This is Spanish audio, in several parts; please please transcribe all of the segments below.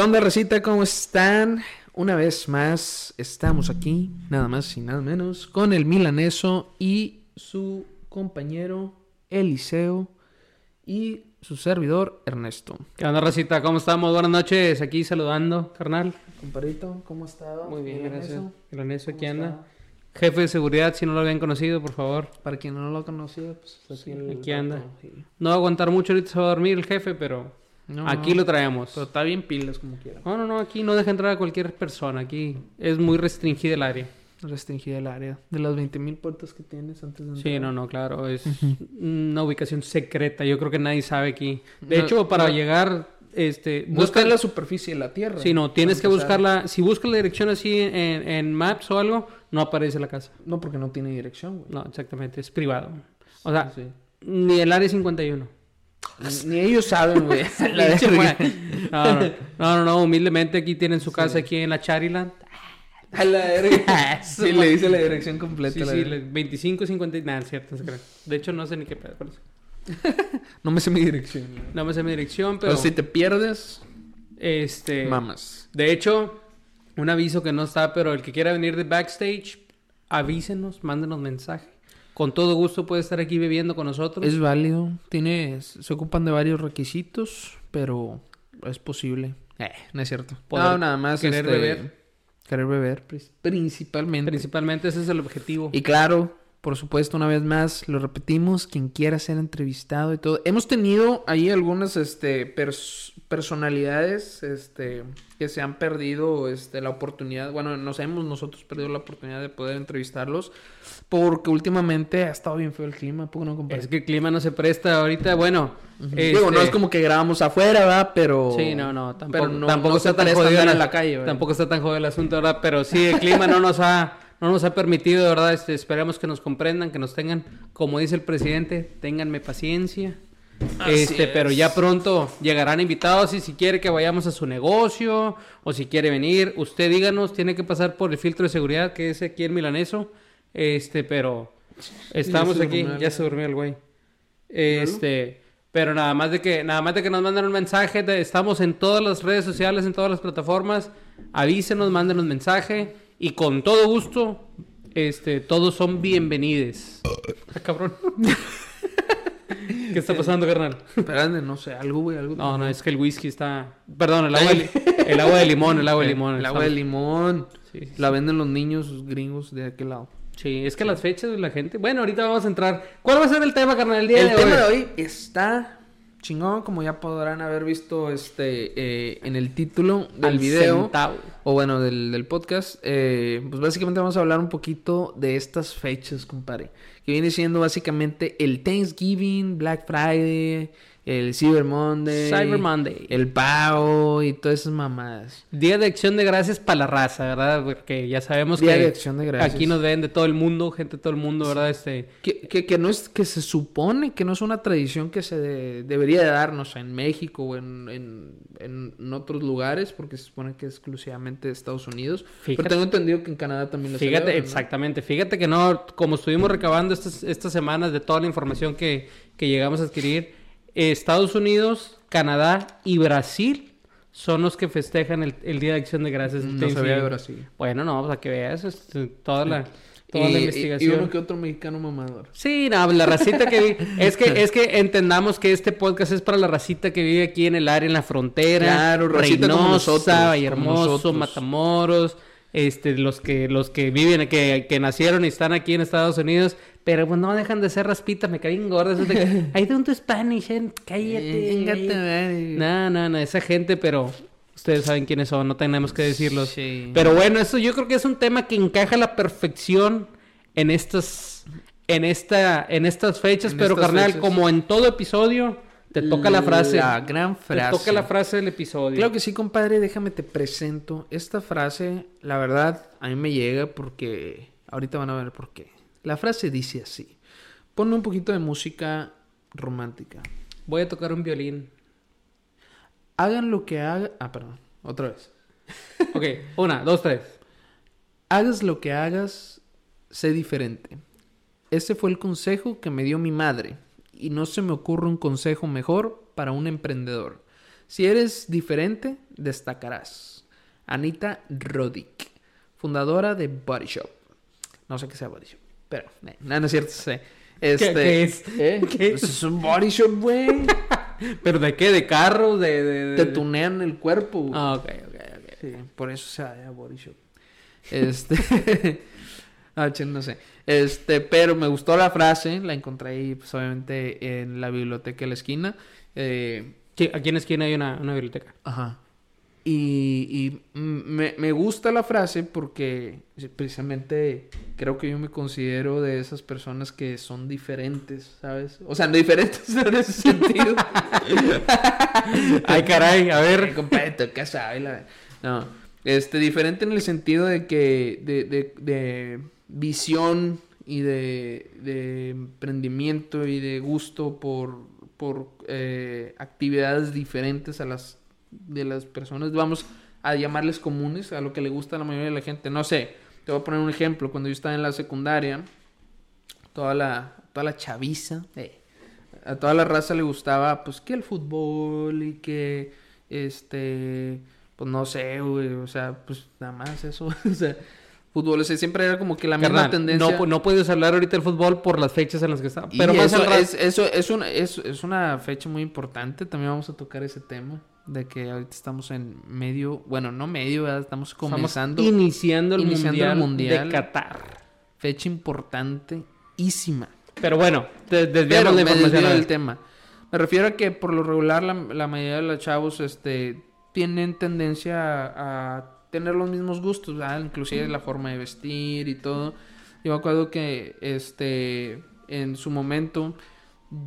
¿Qué onda, recita? ¿Cómo están? Una vez más, estamos aquí, nada más y nada menos, con el milaneso y su compañero Eliseo y su servidor Ernesto. ¿Qué onda, Racita? ¿Cómo estamos? Buenas noches. Aquí saludando, carnal. Comparito, ¿cómo ha estado? Muy bien, gracias. Milaneso? Aquí ¿Cómo anda. Jefe de seguridad, si no lo habían conocido, por favor. Para quien no lo conocía, pues aquí, el aquí anda. No va a aguantar mucho, ahorita se va a dormir el jefe, pero No, aquí lo traemos. Pero está bien pilas como quiera. No, no, no, aquí no deja entrar a cualquier persona. Aquí es muy restringida el área. Restringida el área. De las 20.000 puertas que tienes antes de Sí, entrar. no, no, claro. Es una ubicación secreta. Yo creo que nadie sabe aquí. De No, hecho, para no. llegar, este... Busca en la superficie de la Tierra. Sí, no, tienes que buscarla. Si buscas la dirección así en, en Maps o algo, no aparece la casa. No, porque no tiene dirección, güey. No, exactamente, es privado. O sea, Sí. ni el área 51. Ni ellos saben, güey. No, no, no, no, humildemente aquí tienen su casa aquí en la Chariland. A la verga. Sí, le dice la dirección completa. Sí, la sí, verga. le- 25, 50, nada, es cierto, no se. De hecho, no sé ni qué pedo. No me sé mi dirección. No me sé mi dirección, Pero pero... si te pierdes, Este... mamas. De hecho, un aviso que no está, pero el que quiera venir de backstage, avísenos, mándenos mensaje. Con todo gusto puede estar aquí bebiendo con nosotros. Es válido. Tiene, se ocupan de varios requisitos, pero es posible. Eh, no es cierto. Poder no, nada más. querer este, beber. Querer beber, pri- principalmente. Principalmente ese es el objetivo. Y claro, por supuesto, una vez más, lo repetimos, quien quiera ser entrevistado y todo. Hemos tenido ahí algunas este, pers- personalidades este, que se han perdido este, la oportunidad, bueno, nos hemos nosotros perdido la oportunidad de poder entrevistarlos porque últimamente ha estado bien feo el clima, ¿a poco no, compadre? Es que el clima no se presta ahorita, bueno. Digo, no este, es como que grabamos afuera, ¿verdad? Pero... Sí, no, no, tampoco, no- tampoco no está tan jodido en la calle, ¿verdad? Tampoco está tan jodido el asunto, ¿verdad? Pero sí, el clima no nos ha, no nos ha permitido, ¿verdad? Este, esperemos que nos comprendan, que nos tengan, como dice el presidente, ténganme paciencia. Así este, pero ya pronto llegarán invitados y si quiere que vayamos a su negocio o si quiere venir, usted díganos, tiene que pasar por el filtro de seguridad que es aquí en Milaneso. Este, pero estamos aquí, ya se durmió el güey. Este, pero nada más de que nada más de que nos manden un mensaje, de- estamos en todas las redes sociales, en todas las plataformas. Avísenos, mándenos mensaje y con todo gusto este todos son bienvenidos. Ah, cabrón. ¿Qué está pasando, carnal? Espérate, no sé, algo, güey, algo. No, no, es que el whisky está Perdón, el agua de, el agua de limón, el agua de limón. El agua de limón. Sí, sí, La venden los niños gringos de aquel lado. Sí, es que las fechas de la gente. Bueno, ahorita vamos a entrar. ¿Cuál va a ser el tema, carnal, el día El de tema hoy? de hoy está chingón, como ya podrán haber visto este eh, en el título del Al video. centavo. O bueno, del, del podcast. eh, pues básicamente vamos a hablar un poquito de estas fechas, compadre. Que viene siendo básicamente el Thanksgiving, Black Friday, el Cyber Monday. Cyber Monday. El pavo y todas esas mamadas. Día de acción de gracias para la raza, ¿verdad? Porque ya sabemos Día que de Acción de Gracias. aquí nos ven de todo el mundo, gente de todo el mundo, ¿verdad? Este, Que, que, que no es que se supone que no es una tradición que se de- debería de darnos en México o en, en, en otros lugares porque se supone que es exclusivamente de Estados Unidos Fíjate- pero tengo entendido que en Canadá también lo fíjate, celebran, ¿no? exactamente, fíjate que no, como estuvimos recabando estas, estas semanas de toda la información que, que llegamos a adquirir, Estados Unidos, Canadá y Brasil son los que festejan el, el Día de Acción de Gracias. no sabía de. Brasil Bueno, no, para que veas este, toda la, toda y, la investigación. y uno que otro mexicano mamador Sí, no, la racita que vive. Es que, es que entendamos que este podcast es para la racita que vive aquí en el área, en la frontera. Claro, racita como Reynosa, nosotros, como Vallehermoso, nosotros. Matamoros, este, los que, los que viven, que, que nacieron y están aquí en Estados Unidos, pero pues no dejan de ser raspitas, me caen gordas. de, I don't do Spanish, eh, cállate. Engate, cállate". madre. No, no, no, esa gente, pero ustedes saben quiénes son, no tenemos que decirlos. Sí. Pero bueno, eso yo creo que es un tema que encaja a la perfección en estas en esta en estas fechas, En pero estas carnal, fechas. como en todo episodio te toca la frase. la gran frase Te toca la frase del episodio. Claro que sí, compadre, déjame te presento. Esta frase, la verdad, a mí me llega porque ahorita van a ver por qué. La frase dice así. Ponme un poquito de música romántica. Voy a tocar un violín. Hagan lo que hagan... Ah, perdón. Otra vez. Ok, una, dos, tres. Hagas lo que hagas, sé diferente. Ese fue el consejo que me dio mi madre. Y no se me ocurre un consejo mejor para un emprendedor. Si eres diferente, destacarás. Anita Roddick, fundadora de Body Shop. No sé qué sea Body Shop, pero eh, no, no es cierto, sé. Este, qué es? ¿eh? ¿Qué Pues es un Body Shop, güey. ¿Pero de qué? ¿De carros? ¿De...? de, de- Te tunean el cuerpo. Ah, ok, ok, ok. Sí, por eso se llama Body Shop. Este. ah, no sé. Este, pero me gustó la frase. La encontré ahí, pues, obviamente, en la biblioteca de la esquina. Eh, Sí, aquí en la esquina hay una, una biblioteca. Ajá. Y, y me, me gusta la frase porque precisamente creo que yo me considero de esas personas que son diferentes, ¿sabes? O sea, no diferentes en ese sentido. Ay, caray, a ver. compadre, tú qué sabes, la- No, este, diferente en el sentido de que, de, de, de visión y de, emprendimiento y de gusto por, eh, actividades diferentes a las de las personas, vamos a llamarles comunes, a lo que le gusta a la mayoría de la gente. No sé, te voy a poner un ejemplo. Cuando yo estaba en la secundaria, toda la, toda la chaviza, eh, a toda la raza le gustaba, pues, que el fútbol y que, este, pues, no sé, o sea, pues, nada más eso, o sea, fútbol, o sea, siempre era como que la misma Carnal, tendencia. no, no puedes hablar ahorita del fútbol por las fechas en las que está. Y Pero más eso, es, eso es, una, es, es una fecha muy importante, también vamos a tocar ese tema, de que ahorita estamos en medio, bueno, no medio, ¿verdad? estamos estamos comenzando, iniciando el, iniciando el mundial, de Qatar. fecha importantísima. Pero bueno, te- Pero desviamos la me información. desvío a ver. del tema. Me refiero a que por lo regular la, la mayoría de los chavos este, tienen tendencia a, a tener los mismos gustos, ¿verdad? inclusive la forma de vestir y todo. Yo me acuerdo que este, en su momento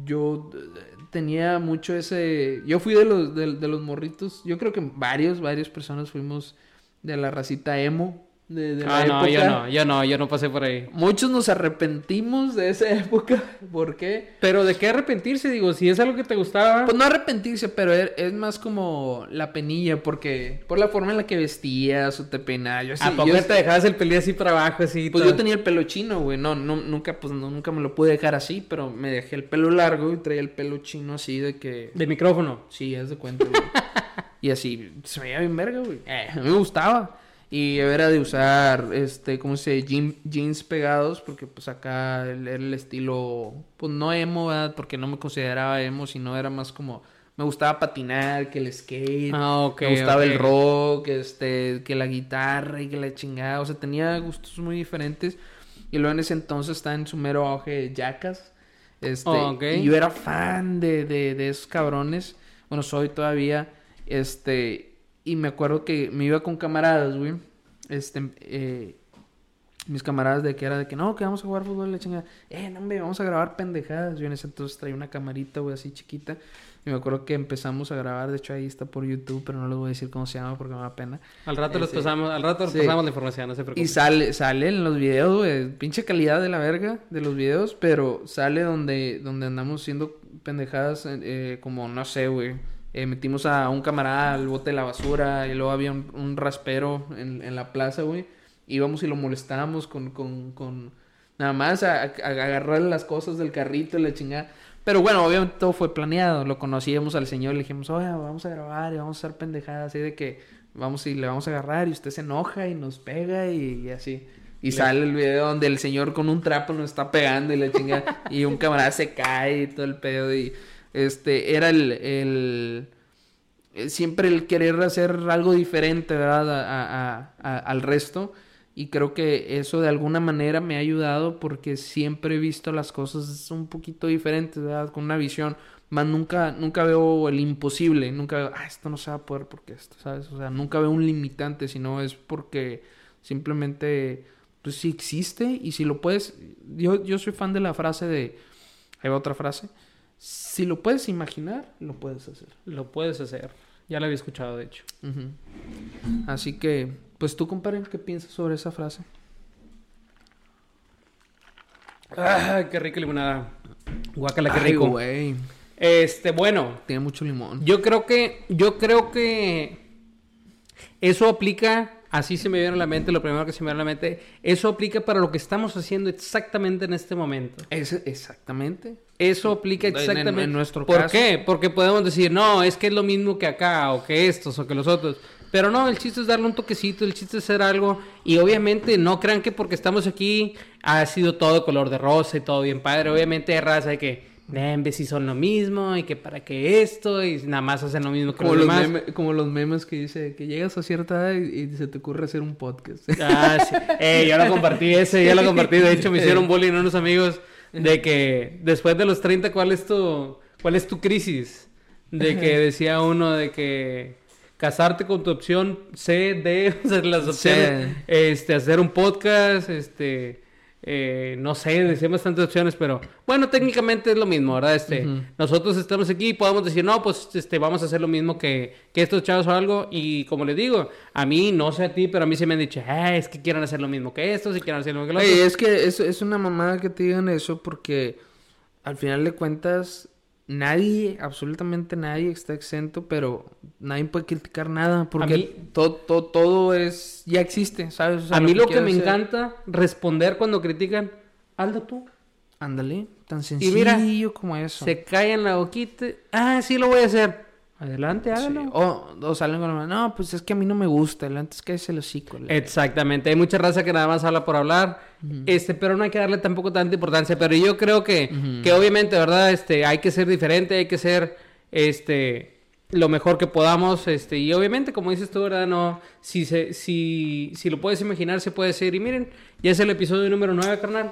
yo eh, tenía mucho ese... Yo fui de los, de, de los morritos, yo creo que varios, varias personas fuimos de la racita emo. De, de la Ah, no, yo época. no, yo no, yo no pasé por ahí. Muchos nos arrepentimos de esa época. ¿Por qué? Pero de qué arrepentirse, digo, si es algo que te gustaba. Pues no arrepentirse, pero es, es más como la penilla, porque por la forma en la que vestías o te peinabas. Yo, sí- ¿A poco yo- te dejabas el pelín así para abajo, así? pues todo? yo tenía el pelo chino, güey. No, no, nunca, pues no, nunca me lo pude dejar así, pero me dejé el pelo largo y traía el pelo chino así de que. De micrófono. Sí, haz de cuenta, güey. y así, se veía bien verga, güey. Eh, me gustaba. Y era de usar, este, ¿cómo se dice? Jean- jeans pegados, porque pues acá el- era el estilo, pues no emo, ¿verdad? Porque no me consideraba emo, sino era más como, me gustaba patinar, que el skate, Ah, me gustaba el rock, este, que la guitarra y que la chingada, o sea, tenía gustos muy diferentes. Y luego en ese entonces estaba en su mero auge Jackass. Este, Oh, y yo era fan de, de, de esos cabrones. Bueno, soy todavía. Este, y me acuerdo que me iba con camaradas, güey. Este, eh, mis camaradas de que era de que no, que vamos a jugar fútbol, la chingada. Eh, no, hombre, vamos a grabar pendejadas. Yo en ese entonces traía una camarita, güey, así chiquita. Y me acuerdo que empezamos a grabar, de hecho ahí está por YouTube, pero no les voy a decir cómo se llama porque me da pena. Al rato les Ese- pasamos, al rato pasamos la información, no se Y preocupen. sale, sale en los videos, güey. Pinche calidad de la verga de los videos, pero sale donde, donde andamos haciendo pendejadas, eh, como no sé, güey. Eh, metimos a un camarada al bote de la basura y luego había un, un raspero en, en la plaza, güey. Íbamos y lo molestábamos con, con, con nada más a, a- las cosas del carrito y la chingada. Pero bueno, obviamente todo fue planeado. Lo conocíamos al señor, le dijimos, oye, vamos a grabar y vamos a hacer pendejadas así de que vamos y le vamos a agarrar y usted se enoja y nos pega y, y así. Y sale el video donde el señor con un trapo nos está pegando y la chinga y un camarada se cae y todo el pedo y este era el, el eh, siempre el querer hacer algo diferente, ¿verdad? A- al resto. Y creo que eso de alguna manera me ha ayudado porque siempre he visto las cosas un poquito diferentes, ¿verdad? Con una visión. Más nunca, nunca veo el imposible, nunca veo, ah, esto no se va a poder porque esto, ¿sabes? O sea, nunca veo un limitante, sino es porque simplemente, pues sí existe y si lo puedes, yo, yo soy fan de la frase de, hay otra frase, si lo puedes imaginar, lo puedes hacer. Lo puedes hacer. Ya lo había escuchado, de hecho. Así que, pues tú, compadre, ¿qué piensas sobre esa frase? Ay, qué rica limonada. Guácala, qué Ay, rico. güey. Este, bueno, Tiene mucho limón. yo creo que, yo creo que eso aplica, así se me viene a la mente, lo primero que se me viene a la mente, eso aplica para lo que estamos haciendo exactamente en este momento. Es, exactamente. Eso aplica En- en- exactamente. en nuestro ¿Por caso. qué? Porque podemos decir, no, es que es lo mismo que acá, o que estos, o que los otros. Pero no, el chiste es darle un toquecito, el chiste es hacer algo. Y obviamente no crean que porque estamos aquí ha sido todo color de rosa y todo bien padre. Obviamente hay raza de que, "Nah, si son lo mismo y que para qué esto y nada más hacen lo mismo que Como los los, demás. meme- como los memes que dice que llegas a cierta edad y, y se te ocurre hacer un podcast. Ah, sí. Eh, yo lo compartí ese, yo lo compartí. De hecho, me hicieron bullying unos amigos de que después de los 30, ¿cuál es tu, cuál es tu crisis? De que decía uno de que casarte con tu opción C, D, o sea, las opciones, Sí. este, hacer un podcast, este, eh, no sé, decían bastantes opciones, pero bueno, técnicamente es lo mismo, ¿verdad? Este, nosotros estamos aquí y podemos decir, no, pues, este, vamos a hacer lo mismo que, que estos chavos o algo, y como les digo, a mí, no sé a ti, pero a mí se me han dicho, ah, es que quieren hacer lo mismo que estos y quieren hacer lo mismo que los Ey, otros. es que es, es una mamada que te digan eso porque al final de cuentas nadie, absolutamente nadie está exento, pero nadie puede criticar nada porque mí- todo, todo, todo es, ya existe, ¿sabes? O sea, a mí lo que me hacer- encanta responder cuando critican, hazlo tú. Ándale, tan Y mira, sencillo como eso. Se callan la boquita, ah, sí lo voy a hacer. Adelante, Sí, hágalo. O, o salen con la no, pues es que a mí no me gusta, el antes que es el hocico. la- Exactamente, hay mucha raza que nada más habla por hablar, este, pero no hay que darle tampoco tanta importancia, pero yo creo que, que obviamente, ¿verdad? Este, hay que ser diferente, hay que ser, este, lo mejor que podamos, este, y obviamente, como dices tú, ¿verdad? No, si se, si, si lo puedes imaginar, se puede ser, y miren, ya es el episodio número 9, carnal.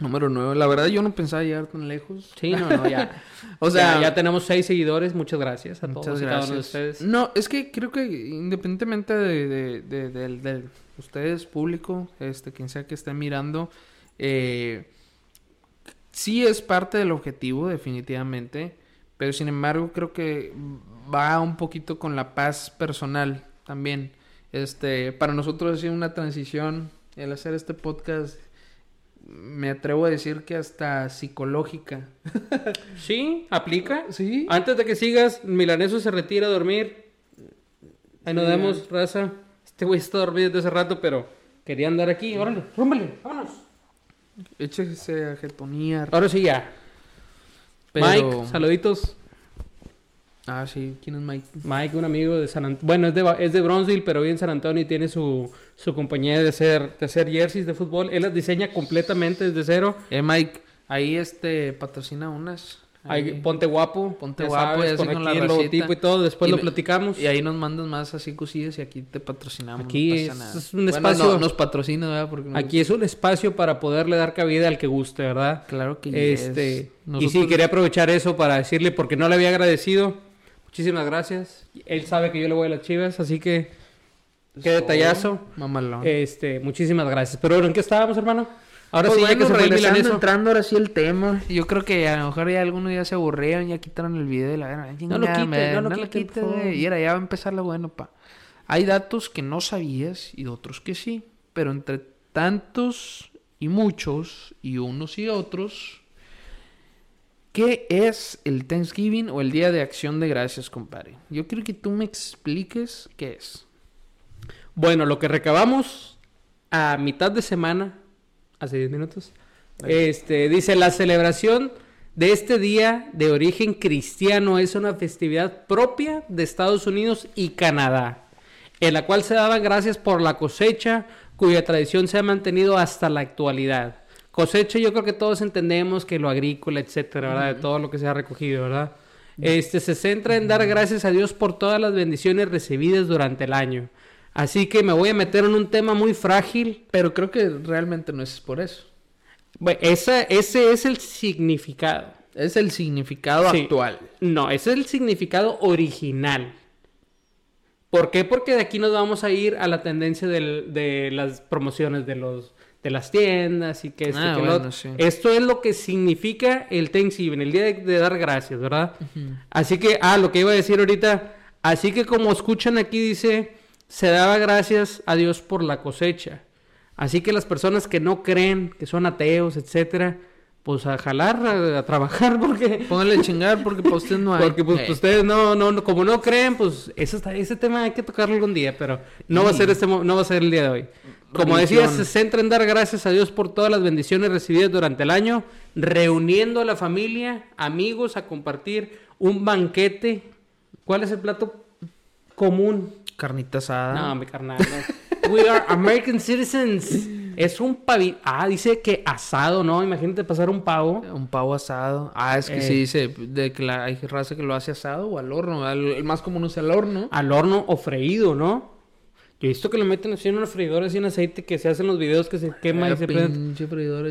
Número 9, la verdad yo no pensaba llegar tan lejos. Sí, no, no, ya. O sea, ya, ya tenemos seis seguidores, muchas gracias a Muchas todos y cada uno de gracias. ustedes. No, es que creo que independientemente de, de, de- del- ustedes, público, este, quien sea que esté mirando, eh, sí es parte del objetivo, definitivamente, pero sin embargo creo que va un poquito con la paz personal también. Este, para nosotros ha sido una transición el hacer este podcast. Me atrevo a decir que hasta psicológica. Sí, aplica. Sí. Antes de que sigas, Milaneso se retira a dormir. Ahí nos vemos, raza. Este güey está dormido desde hace rato, pero quería andar aquí. Órale, rúmbale, vámonos. Échese a jetonear. Ahora sí ya. Pero- Mike, saluditos. Ah, sí. ¿Quién es Mike? Mike, un amigo de San Antonio. Bueno, es de, es de Bronzeville, pero vive en San Antonio y tiene su, su compañía de hacer, de hacer jerseys de fútbol. Él las diseña completamente desde cero. Eh, Mike. Ahí este patrocina unas. Ahí, Ahí- ponte guapo. Ponte guapo, sabes, y así por con aquí la el logotipo y todo. Después Y lo platicamos. Y ahí nos mandas más así cosillas y aquí te patrocinamos. Aquí no es- pasa nada. es un Bueno, espacio- no, nos patrocina, ¿verdad? Porque Aquí es un espacio para poderle dar cabida al que guste, ¿verdad? Claro que Este, yes. y Nosotros- sí, quería aprovechar eso para decirle, porque no le había agradecido. Muchísimas gracias. Él sabe que yo le voy a las chivas, así que qué detallazo. Mamalón. Este, muchísimas gracias. Pero bueno, ¿en qué estábamos, hermano? Ahora Pues sí, ya bueno, que se fue entrando ahora sí el tema. Yo creo que a lo mejor ya algunos ya se aburrieron, ya quitaron el video de la verga. No lo Chingada, quite, madre, no lo lo quite, quite, por favor. güey. Y ahora ya va a empezar lo bueno, pa. Hay datos que no sabías y otros que sí. Pero entre tantos y muchos, y unos y otros, ¿qué es el Thanksgiving o el Día de Acción de Gracias, compadre? Yo quiero que tú me expliques qué es. Bueno, lo que recabamos a mitad de semana, hace 10 minutos, este, dice, la celebración de este día de origen cristiano es una festividad propia de Estados Unidos y Canadá, en la cual se daban gracias por la cosecha, cuya tradición se ha mantenido hasta la actualidad. Cosecha, yo creo que todos entendemos que lo agrícola, etcétera, ¿verdad? De todo lo que se ha recogido, ¿verdad? Este se centra en dar gracias a Dios por todas las bendiciones recibidas durante el año. Así que me voy a meter en un tema muy frágil. Pero creo que realmente no es por eso. Bueno, esa, ese es el significado. Es el significado Sí. actual. No, ese es el significado original. ¿Por qué? Porque de aquí nos vamos a ir a la tendencia del- de las promociones de los de las tiendas y que esto Ah, que lo bueno, otro. sí. Esto es lo que significa el Thanksgiving, el día de, de dar gracias, ¿verdad? Así que, ah, lo que iba a decir ahorita, así que como escuchan aquí dice, se daba gracias a Dios por la cosecha. Así que las personas que no creen, que son ateos, etcétera, pues a jalar, a, a trabajar, porque... Póngale a chingar porque para usted no hay. Porque pues Eh, ustedes no, no, no- como no creen, pues eso está, ese tema hay que tocarlo algún día, pero no va a ser este, no va a ser el día de hoy. Como decía, Religión. se centra en dar gracias a Dios por todas las bendiciones recibidas durante el año, reuniendo a la familia, amigos, a compartir un banquete. ¿Cuál es el plato común? Carnita asada. No, mi carnal. no. We are American citizens. Es un pavi... Ah, dice que asado, ¿no? Imagínate pasar un pavo. Un pavo asado. Ah, es que Eh. sí dice de que la, hay raza que lo hace asado o al horno. Al- el más común es al horno. al horno o freído, ¿no? Yo he visto que le meten así en una freidora, así en aceite, que se hacen los videos que se quema y se prende.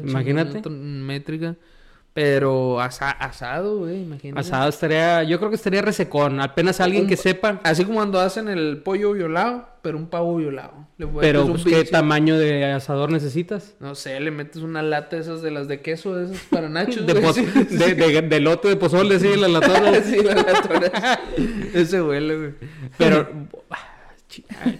Imagínate. métrica. Pero asa- asado, güey, imagínate. Asado estaría, yo creo que estaría resecón. Apenas alguien Un- que sepa. Así como cuando hacen el pollo violado, pero un pavo violado. Le Pero, pues, ¿qué tamaño de asador necesitas? No sé, le metes una lata de esas de las de queso, de esas para nachos. De, Sí, de, de- de lote de pozole, sí, la latona. sí, la latona. Ese huele, güey. Pero. Ah, chingada.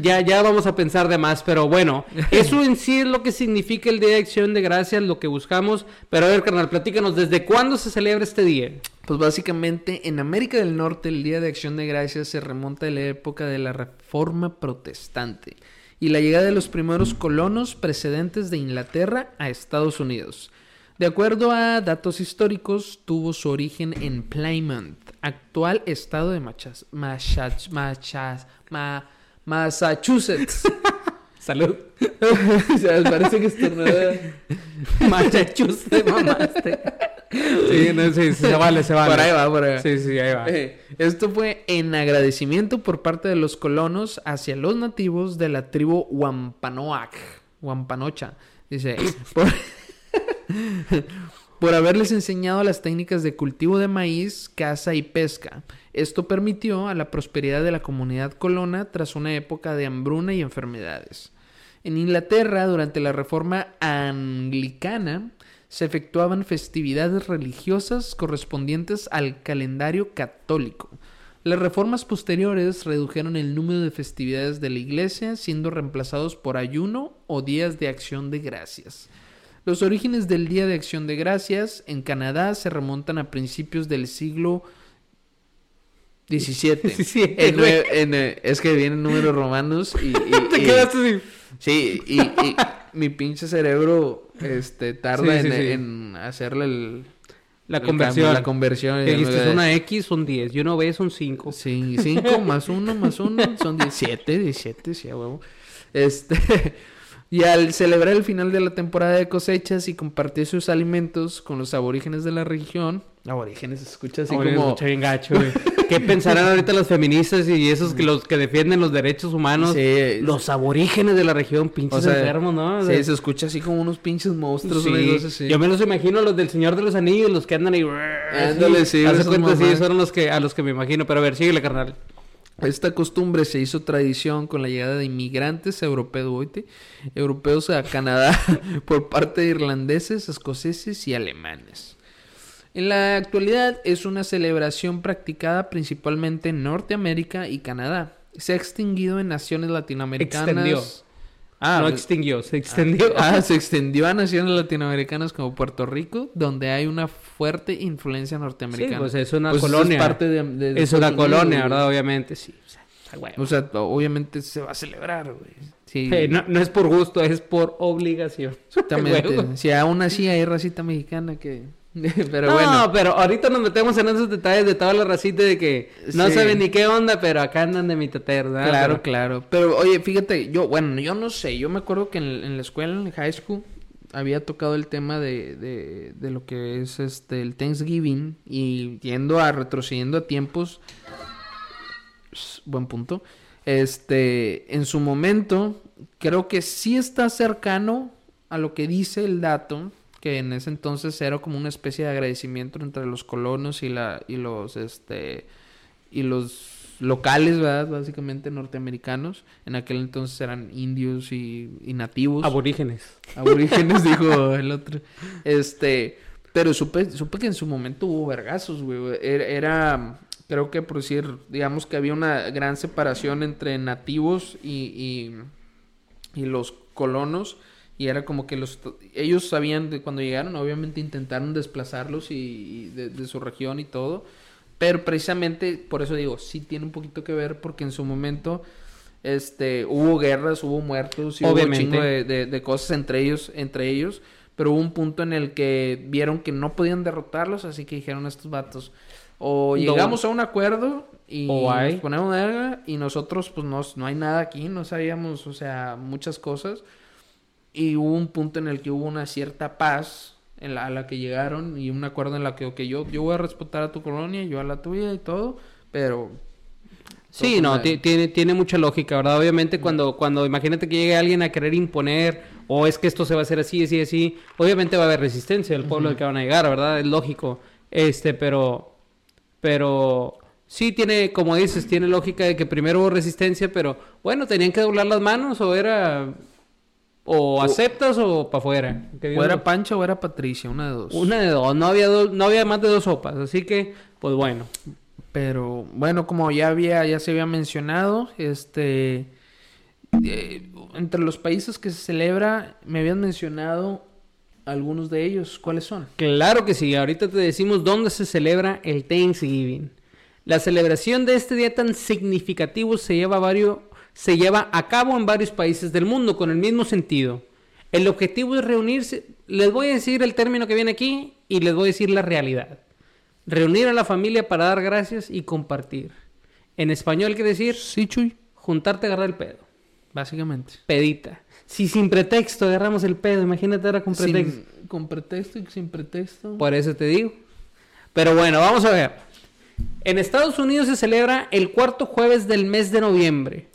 Ya, ya vamos a pensar de más, pero bueno, eso en sí es lo que significa el Día de Acción de Gracias, lo que buscamos. Pero a ver, carnal, platícanos, ¿desde cuándo se celebra este día? Pues básicamente en América del Norte el Día de Acción de Gracias se remonta a la época de la Reforma Protestante y la llegada de los primeros colonos precedentes de Inglaterra a Estados Unidos. De acuerdo a datos históricos, tuvo su origen en Plymouth, actual estado de Machas- Machas- Machas- Ma- Massachusetts. Salud. o sea, parece que estornuda. Machachus, te mamaste. Sí, no, sí, sí, se vale, se vale. Por ahí va, por ahí va. Sí, sí, ahí va. Eh, Esto fue en agradecimiento por parte de los colonos hacia los nativos de la tribu Wampanoag, Wampanocha. Dice, por, por haberles enseñado las técnicas de cultivo de maíz, caza y pesca. Esto permitió a la prosperidad de la comunidad colona tras una época de hambruna y enfermedades. En Inglaterra, durante la reforma anglicana, se efectuaban festividades religiosas correspondientes al calendario católico. Las reformas posteriores redujeron el número de festividades de la iglesia, siendo reemplazados por ayuno o días de acción de gracias. Los orígenes del Día de Acción de Gracias en Canadá se remontan a principios del siglo XVII. Sí, En güey. nue- en, eh, es que vienen números romanos y... y- Te y- quedaste así. Sí, y, y mi pinche cerebro este, tarda Sí, sí, en, sí. en hacerle el, La el conversión. cambio, la conversión. Que ya me dijiste, quedé- es una X, son 10. Y una B son 5. Sí, 5 más 1 más 1 son 17, 17, sí, a huevo. Este, y al celebrar el final de la temporada de cosechas y compartir sus alimentos con los aborígenes de la región, aborígenes escucha así Oye, como... escucha bien gacho, güey. ¿Qué pensarán ahorita las feministas y esos que los que defienden los derechos humanos? Sí, Los aborígenes de la región, pinches o sea, enfermos, ¿no? O sí, se escucha así como unos pinches monstruos, sí. así. Yo me los imagino los del Señor de los Anillos, los que andan ahí. Ándale, sí, Hace cuenta, sí, son los que, a los que me imagino. Pero a ver, síguele, carnal. Esta costumbre se hizo tradición con la llegada de inmigrantes europeos, europeos a Canadá por parte de irlandeses, escoceses y alemanes. En la actualidad es una celebración practicada principalmente en Norteamérica y Canadá. Se ha extinguido en naciones latinoamericanas. Extendió. Ah, no extinguió, se extendió. Ah, se extendió a naciones latinoamericanas como Puerto Rico, donde hay una fuerte influencia norteamericana. Sí, pues es una Pues colonia. parte de, de es una Unidos, colonia, güey. ¿verdad? Obviamente, sí. O sea. O obviamente se va a celebrar, güey. Sí, no, no es por gusto, es por obligación. exactamente. Si aún así hay racita mexicana que... Pero no, bueno. pero ahorita nos metemos en esos detalles de toda la racita de que no Sí. saben ni qué onda, pero acá andan de ¿verdad? Claro, Pero- claro. Pero oye, fíjate, yo, bueno, yo no sé. Yo me acuerdo que en, en la escuela, en high school, había tocado el tema de, de, de lo que es este el Thanksgiving y yendo a retrocediendo a tiempos. Buen punto. Este, en su momento, creo que sí está cercano a lo que dice el dato, que en ese entonces era como una especie de agradecimiento entre los colonos y la y los este y los locales, ¿verdad? Básicamente norteamericanos. En aquel entonces eran indios y, y nativos. Aborígenes. Aborígenes, dijo el otro. Este, pero supe, supe que en su momento hubo vergazos, güey. Era, era, creo que por decir, digamos que había una gran separación entre nativos y, y, y los colonos. Y era como que los ellos sabían de cuando llegaron, obviamente intentaron desplazarlos y, y de, de su región y todo. Pero precisamente por eso digo, sí tiene un poquito que ver porque en su momento este hubo guerras, hubo muertos y hubo un chingo de, de- de cosas entre ellos, entre ellos. Pero hubo un punto en el que vieron que no podían derrotarlos, así que dijeron a estos vatos, o No. llegamos a un acuerdo y nos ponemos verga y nosotros pues no, no hay nada aquí, no sabíamos, o sea, muchas cosas. Y hubo un punto en el que hubo una cierta paz en la, a la que llegaron y un acuerdo en la que, ok, yo, yo voy a respetar a tu colonia, yo a la tuya y todo, pero... Sí, no, tiene, tiene mucha lógica, ¿verdad? Obviamente cuando, cuando imagínate que llegue alguien a querer imponer, o es que esto se va a hacer así, así, así, obviamente va a haber resistencia del pueblo al que van a llegar, ¿verdad? Es lógico. Este, pero, pero sí tiene, como dices, tiene lógica de que primero hubo resistencia, pero bueno, tenían que doblar las manos o era, o aceptas o para afuera. O era Pancha o era Patricia, una de dos. Una de dos, no había, no había más de dos sopas, así que, pues bueno. Pero bueno, como ya había, ya se había mencionado, este eh, entre los países que se celebra, me habían mencionado algunos de ellos. ¿Cuáles son? Claro que sí, ahorita te decimos dónde se celebra el Thanksgiving. La celebración de este día tan significativo se lleva, varios, se lleva a cabo en varios países del mundo con el mismo sentido. El objetivo es reunirse, les voy a decir el término que viene aquí y les voy a decir la realidad. Reunir a la familia para dar gracias y compartir. En español quiere decir Sí, Chuy. juntarte a agarrar el pedo. Básicamente. Pedita. Si sin pretexto agarramos el pedo, imagínate ahora con pretexto. Sin- con pretexto y sin pretexto. Por eso te digo. Pero bueno, vamos a ver. En Estados Unidos se celebra el cuarto jueves del mes de noviembre.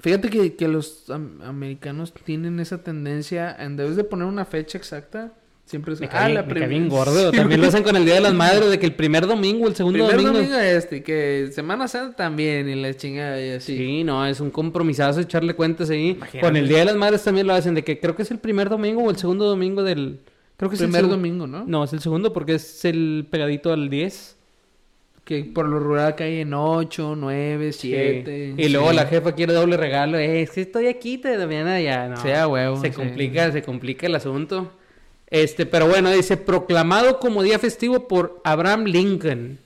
Fíjate que, que los am- americanos tienen esa tendencia, en vez de poner una fecha exacta, siempre es Me ah, cae, la me cae bien gordo. Sí, También lo hacen con el Día de las Madres, de que el primer domingo, el segundo Primer domingo. domingo este, y que Semana Santa también, y la chingada y así. Sí, no, es un compromisazo echarle cuentas ahí. Imagínate. Con el Día de las Madres también lo hacen, de que creo que es el primer domingo o el segundo domingo del... Creo que es Primer el segu- domingo, ¿no? No, es el segundo porque es el pegadito al 10. Que por lo rural cae en 8, 9, 7. Y luego la jefa quiere doble regalo. Eh, es que estoy aquí, te mañana ya, no. Sea huevo, Se sí. complica, se complica el asunto. Este, pero bueno, dice, proclamado como día festivo por Abraham Lincoln.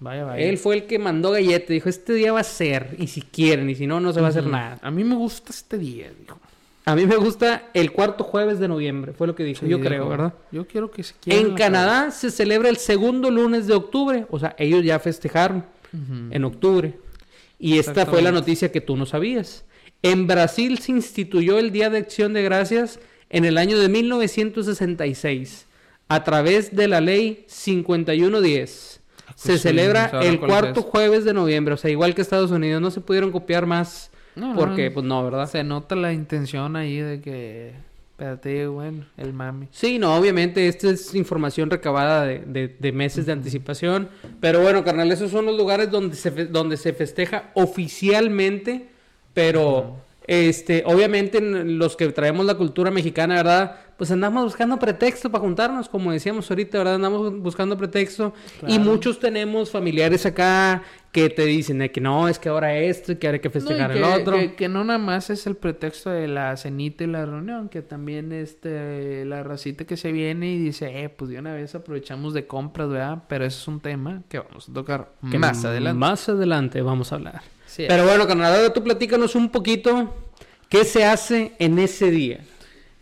Vaya, vaya. Él fue el que mandó galleta, dijo, este día va a ser, y si quieren, y si no, no se va a hacer nada. A mí me gusta este día, dijo. A mí me gusta el cuarto jueves de noviembre, fue lo que dijo, Sí, yo dijo, creo, ¿verdad? Yo quiero que se En Canadá se celebra el segundo lunes de octubre, o sea, ellos ya festejaron en octubre. Y esta fue la noticia que tú no sabías. En Brasil se instituyó el Día de Acción de Gracias en el año de 1966 a través de la ley 5110. Se sí, celebra no el cuarto es. jueves de noviembre, o sea, igual que Estados Unidos, no se pudieron copiar más No, porque no. pues no, ¿verdad? Se nota la intención ahí de que... Espérate, bueno, el mami. Sí, no, obviamente, esta es información recabada de, de- de meses de anticipación. Pero bueno, carnal, esos son los lugares donde se, fe- donde se festeja oficialmente. Pero, este, obviamente, en los que traemos la cultura mexicana, ¿verdad? Pues andamos buscando pretexto para juntarnos, como decíamos ahorita, ¿verdad? Andamos buscando pretexto. Y muchos tenemos familiares acá que te dicen de que no, es que ahora esto y que ahora hay que festejar No, el otro. Que, que no nada más es el pretexto de la cenita y la reunión, que también este la racita que se viene y dice, eh, pues de una vez aprovechamos de compras, ¿verdad? Pero eso es un tema que vamos a tocar que más adelante. Más adelante vamos a hablar. Sí, Pero bueno, ahora tú platícanos un poquito qué se hace en ese día.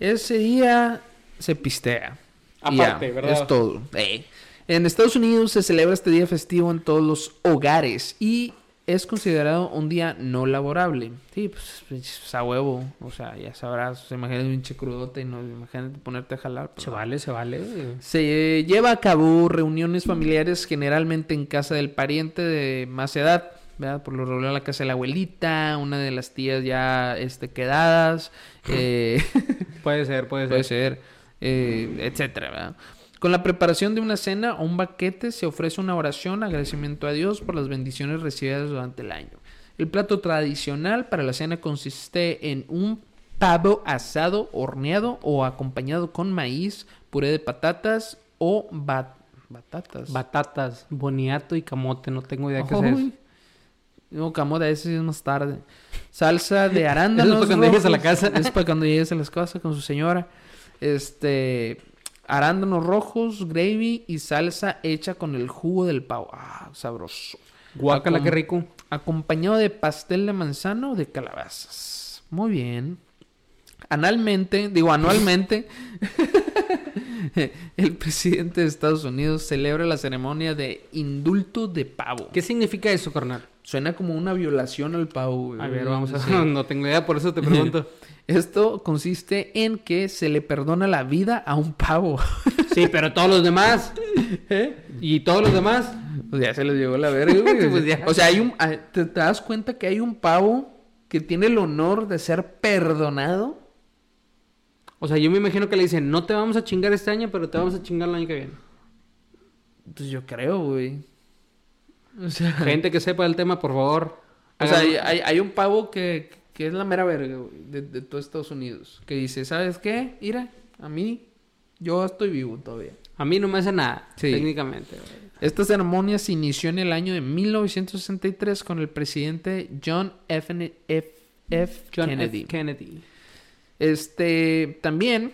Ese día se pistea. Aparte, ya, ¿verdad? Es todo. Eh. En Estados Unidos se celebra este día festivo en todos los hogares y es considerado un día no laborable. Sí, pues, pues, a huevo. O sea, ya sabrás. Imagínate un pinche crudote y no, imagínate ponerte a jalar. pues, Se vale, se vale. Se lleva a cabo reuniones familiares generalmente en casa del pariente de más edad, ¿verdad? Por lo regular la casa de la abuelita, una de las tías ya este, quedadas, eh, Puede ser, puede ser. puede ser, eh, etcétera, ¿verdad? Con la preparación de una cena o un banquete se ofrece una oración, agradecimiento a Dios por las bendiciones recibidas durante el año. El plato tradicional para la cena consiste en un pavo asado, horneado o acompañado con maíz, puré de patatas o bat- batatas. Batatas, boniato y camote, no tengo idea qué es. No, camote, ese es más tarde. Salsa de arándanos. Eso es para cuando llegues a la casa. Es para cuando llegues a la casa con su señora. Este. Arándanos rojos, gravy y salsa hecha con el jugo del pavo. Ah, sabroso. Guácala, Acom- qué rico. Acompañado de pastel de manzana o de calabazas. Muy bien. Analmente, digo anualmente, el presidente de Estados Unidos celebra la ceremonia de indulto de pavo. ¿Qué significa eso, carnal? Suena como una violación al pavo. güey. A ver, vamos a... Sí. No tengo idea, por eso te pregunto. Esto consiste en que se le perdona la vida a un pavo. Sí, pero todos los demás. ¿Eh? ¿Y todos los demás? Pues ya se les llegó la verga, güey. Pues ya. O sea, hay un, ah, ¿te, te das cuenta que hay un pavo que tiene el honor de ser perdonado? O sea, yo me imagino que le dicen, no te vamos a chingar este año, pero te vamos a chingar el año que viene. Pues yo creo, güey. O sea, Gente que sepa del tema, por favor. o sea hay, hay- hay un pavo que, que es la mera verga, güey, de, de todo Estados Unidos. Que dice, ¿sabes qué? Mira, a mí, yo estoy vivo todavía. A mí no me hace nada, Sí. técnicamente. güey. Esta ceremonia se inició en el año de 1963 con el presidente John F. F. F. John Kennedy. F. Kennedy. Este, también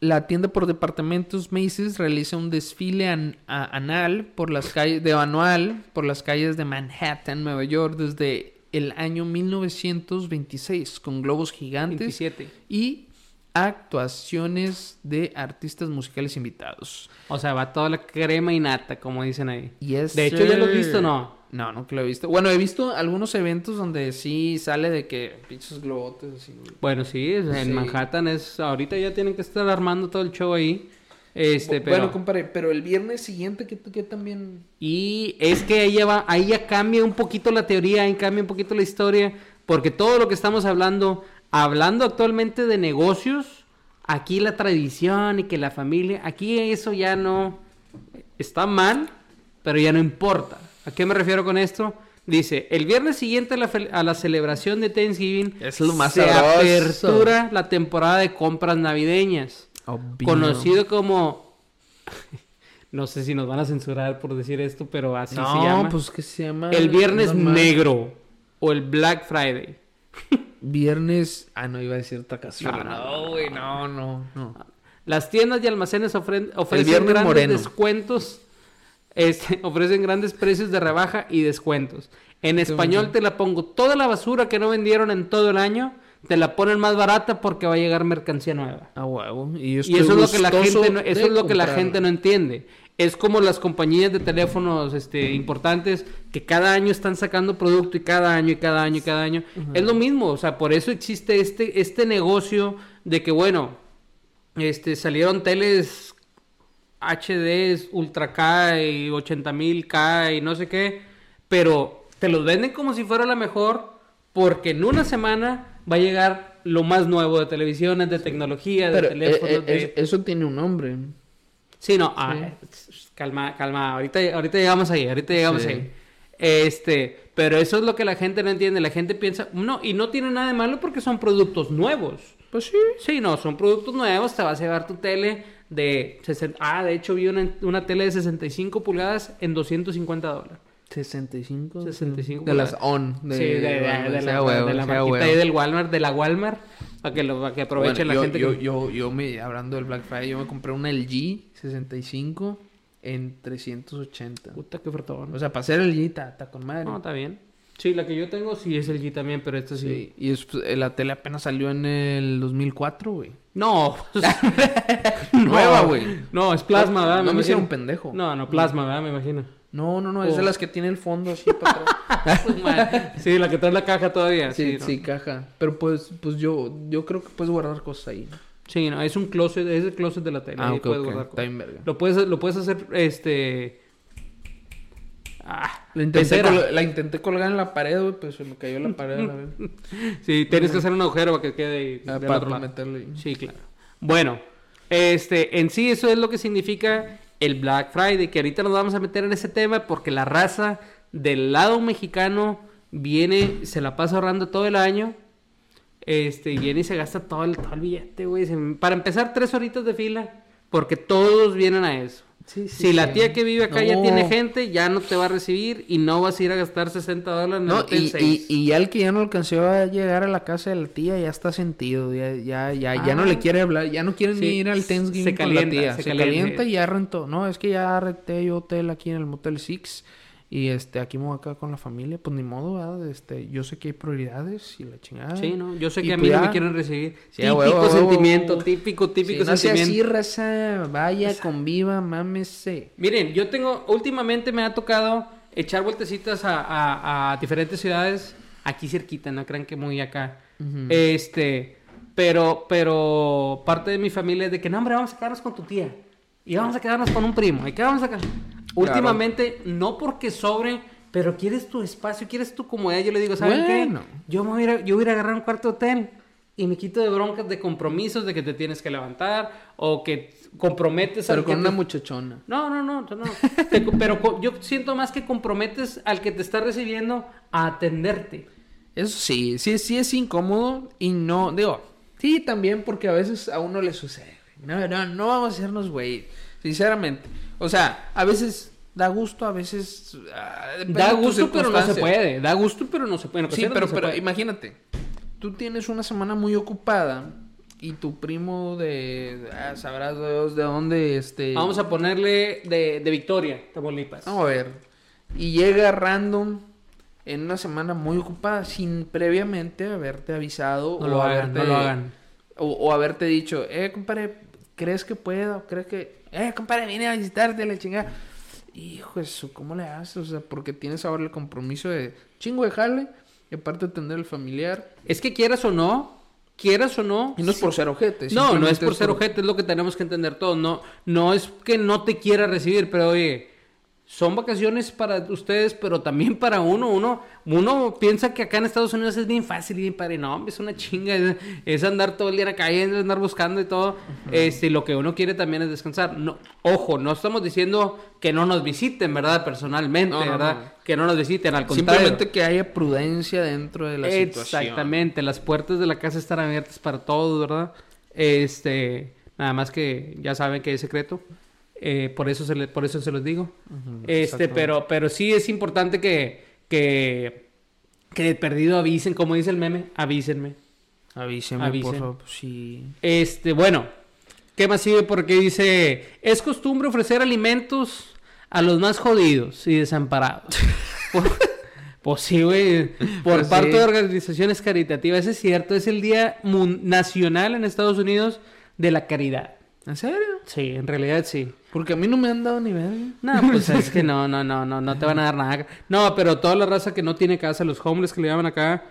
la tienda por departamentos Macy's realiza un desfile an- a- anal por las calles de anual por las calles de Manhattan, Nueva York desde el año 1926 con globos gigantes 27. y actuaciones de artistas musicales invitados. O sea, va toda la crema y nata, como dicen ahí. Yes, De hecho, ¿ya lo sir. visto no? No, nunca lo he visto. Bueno, he visto algunos eventos donde sí sale de que pinches globotes así. Bueno, sí, en Sí. Manhattan es... Ahorita ya tienen que estar armando todo el show ahí. Este, pero... Bueno, compadre, pero el viernes siguiente que, que también Y es que ahí ya, va, ahí ya cambia un poquito la teoría, ahí cambia un poquito la historia, porque todo lo que estamos hablando, hablando actualmente de negocios, aquí la tradición y que la familia, aquí eso ya no está mal, pero ya no importa. ¿A qué me refiero con esto? Dice, el viernes siguiente a la, fel- a la celebración de Thanksgiving Es lo más se sabroso. apertura la temporada de compras navideñas conocido como no sé si nos van a censurar por decir esto, pero así no, se llama. pues que se llama el viernes normal. negro o el Black Friday. Viernes, ah no iba a decir otra canción. No, no, No, güey, no, no, no. Las tiendas y almacenes ofrecen grandes moreno. descuentos. Este, ofrecen grandes precios de rebaja y descuentos. En español te la pongo toda la basura que no vendieron en todo el año, te la ponen más barata porque va a llegar mercancía nueva. A huevo. Y, eso es lo que la gente no, eso es lo que la gente no entiende. Es como las compañías de teléfonos este, importantes que cada año están sacando producto y cada año y cada año y cada año. Es lo mismo, o sea, por eso existe este, este negocio de que, bueno, este, salieron teles HD, Ultra K y 80.000 K y no sé qué, pero te los venden como si fuera la mejor porque en una semana va a llegar lo más nuevo de televisiones, de tecnología, de Pero teléfonos, eh, eh, de... es- eso tiene un nombre. Sí, no, ah, calma, calma, ahorita, ahorita llegamos ahí, ahorita llegamos Sí. ahí. Este, pero eso es lo que la gente no entiende, la gente piensa, no, y no tiene nada de malo porque son productos nuevos. Pues sí. Sí, no, son productos nuevos, te vas a llevar tu tele de 60, ah, de hecho vi una, una tele de 65 pulgadas en 250 dólares. 65. 65 De las pulgadas. on. De, sí, de, de- de la, sea huevo, de la marquita ahí del Walmart, de la Walmart, para que, lo, para que aprovechen Bueno, la yo, gente yo, que... yo, yo me, hablando del Black Friday, yo me compré una LG 65 en 380. Puta, qué ofertón. O sea, para hacer el G está, está con madre. No, está bien. Sí, la que yo tengo sí es el G también, pero esta sí. sí. Y es- pues, la tele apenas salió en el 2004, güey. No. Nueva, No, güey. No, es plasma, ¿verdad? No me imagino. hicieron pendejo. No, no, plasma, ¿verdad? Me imagino. No, no, no, es Oh. de las que tiene el fondo así para atrás. sí, la que trae la caja todavía. sí, Sí, sí, no. caja. Pero pues, pues yo, yo creo que puedes guardar cosas ahí. Sí, no, es un closet, es el closet de la tele. Ah, ahí ok, puedes guardar cosas. Lo puedes, lo puedes hacer, este... Ah, La intenté, la intenté colgar en la pared, güey, pues se me cayó la pared la. Sí, tienes que hacer un agujero para que quede. Ah, para pa- meterle. Sí, claro. Bueno, este, en sí eso es lo que significa el Black Friday, que ahorita nos vamos a meter en ese tema porque la raza del lado mexicano viene, se la pasa ahorrando todo el año, este, viene y se gasta todo el, todo el billete, güey. Para empezar, tres horitas de fila, porque todos vienen a eso. Sí, sí, si la tía que vive acá ya tiene gente, ya no te va a recibir y no vas a ir a gastar 60 dólares en el No, hotel y, y, y ya el que ya no alcanzó a llegar a la casa de la tía ya está sentido, ya, ya, ya, ya no Ah. le quiere hablar, ya no quieren Sí, ni ir al Thanksgiving se con la calienta, tía. se Se, calienta. calienta y ya rentó. No, es que ya renté yo hotel aquí en el Motel Six y este aquí me voy acá con la familia, pues ni modo, ¿verdad? Este, yo sé que hay prioridades y la chingada. Sí, no, yo sé que a pues mí no me quieren recibir. Sí, típico huevo, a huevo, sentimiento, huevo. típico, típico Sí, no sentimiento. así, raza, vaya, conviva, mámese. Miren, yo tengo, últimamente me ha tocado echar vueltecitas a, a- a diferentes ciudades, aquí cerquita, no crean que muy acá. Este, pero, pero parte de mi familia es de que, no, hombre, vamos a quedarnos con tu tía. Y vamos a quedarnos con un primo. ¿Y qué vamos a quedar? Últimamente, no porque sobre, pero quieres tu espacio, quieres tu comodidad. Yo le digo, ¿saben Bueno. qué? Yo me voy a, yo voy a agarrar un cuarto hotel y me quito de broncas de compromisos de que te tienes que levantar o que comprometes Pero al que con una te- muchachona. no, no, no, no. Te- pero yo siento más que comprometes al que te está recibiendo a atenderte. Eso sí, sí, sí es incómodo y no, digo, sí también porque a veces a uno le sucede. No, no, no vamos a hacernos güey, sinceramente. O sea, a veces da gusto, a veces ah, Da gusto, pero no se puede. Da gusto, pero no se puede. Sí, pero, no pero imagínate, tú tienes una semana muy ocupada y tu primo de, ah, sabrás Dios de dónde, este... Vamos a ponerle de, de Victoria, Tamaulipas. Vamos a ver. Y llega random en una semana muy ocupada sin previamente haberte avisado No o lo hagan, haberte no lo hagan. O, o haberte dicho, eh, compadre, ¿crees que puedo? ¿Crees que eh, compadre, vine a visitarte la chingada? Hijo de su, ¿cómo le haces? O sea, porque tienes ahora el compromiso de chingo de jale y aparte atender al familiar. Es que quieras o no, quieras o no. Y no es por ser ojete. No, no es por ser ojete, es lo que tenemos que entender todos. No, no es que no te quiera recibir, pero oye, son vacaciones para ustedes, pero también para uno. Uno, uno piensa que acá en Estados Unidos es bien fácil y bien padre. No, hombre, es una chinga. Es, es andar todo el día en la calle, es andar buscando y todo. Este, y lo que uno quiere también es descansar. No, ojo, no estamos diciendo que no nos visiten, ¿verdad? Personalmente, No, no, ¿verdad? no. Que no nos visiten, al contrario. Simplemente que haya prudencia dentro de la situación. Exactamente, las puertas de la casa están abiertas para todos, ¿verdad? Este, nada más que ya saben que es secreto. Eh, por eso se le, por eso se los digo. Ujú, este, pero, pero sí es importante que, que, que de perdido avisen, como dice el meme, avísenme. Avisen. por favor. Sí. Este, bueno, ¿qué más sigue? Porque dice, es costumbre ofrecer alimentos a los más jodidos y desamparados. Pues sí, güey, por Pues parte sí. de organizaciones caritativas, eso es cierto, es el Día Nacional en Estados Unidos de la Caridad. ¿En serio? Sí, en realidad sí. Porque a mí no me han dado ni verga. No, pues es que no, no, no, no, no te van a dar nada. No, pero toda la raza que no tiene casa, los homeless que le llaman acá.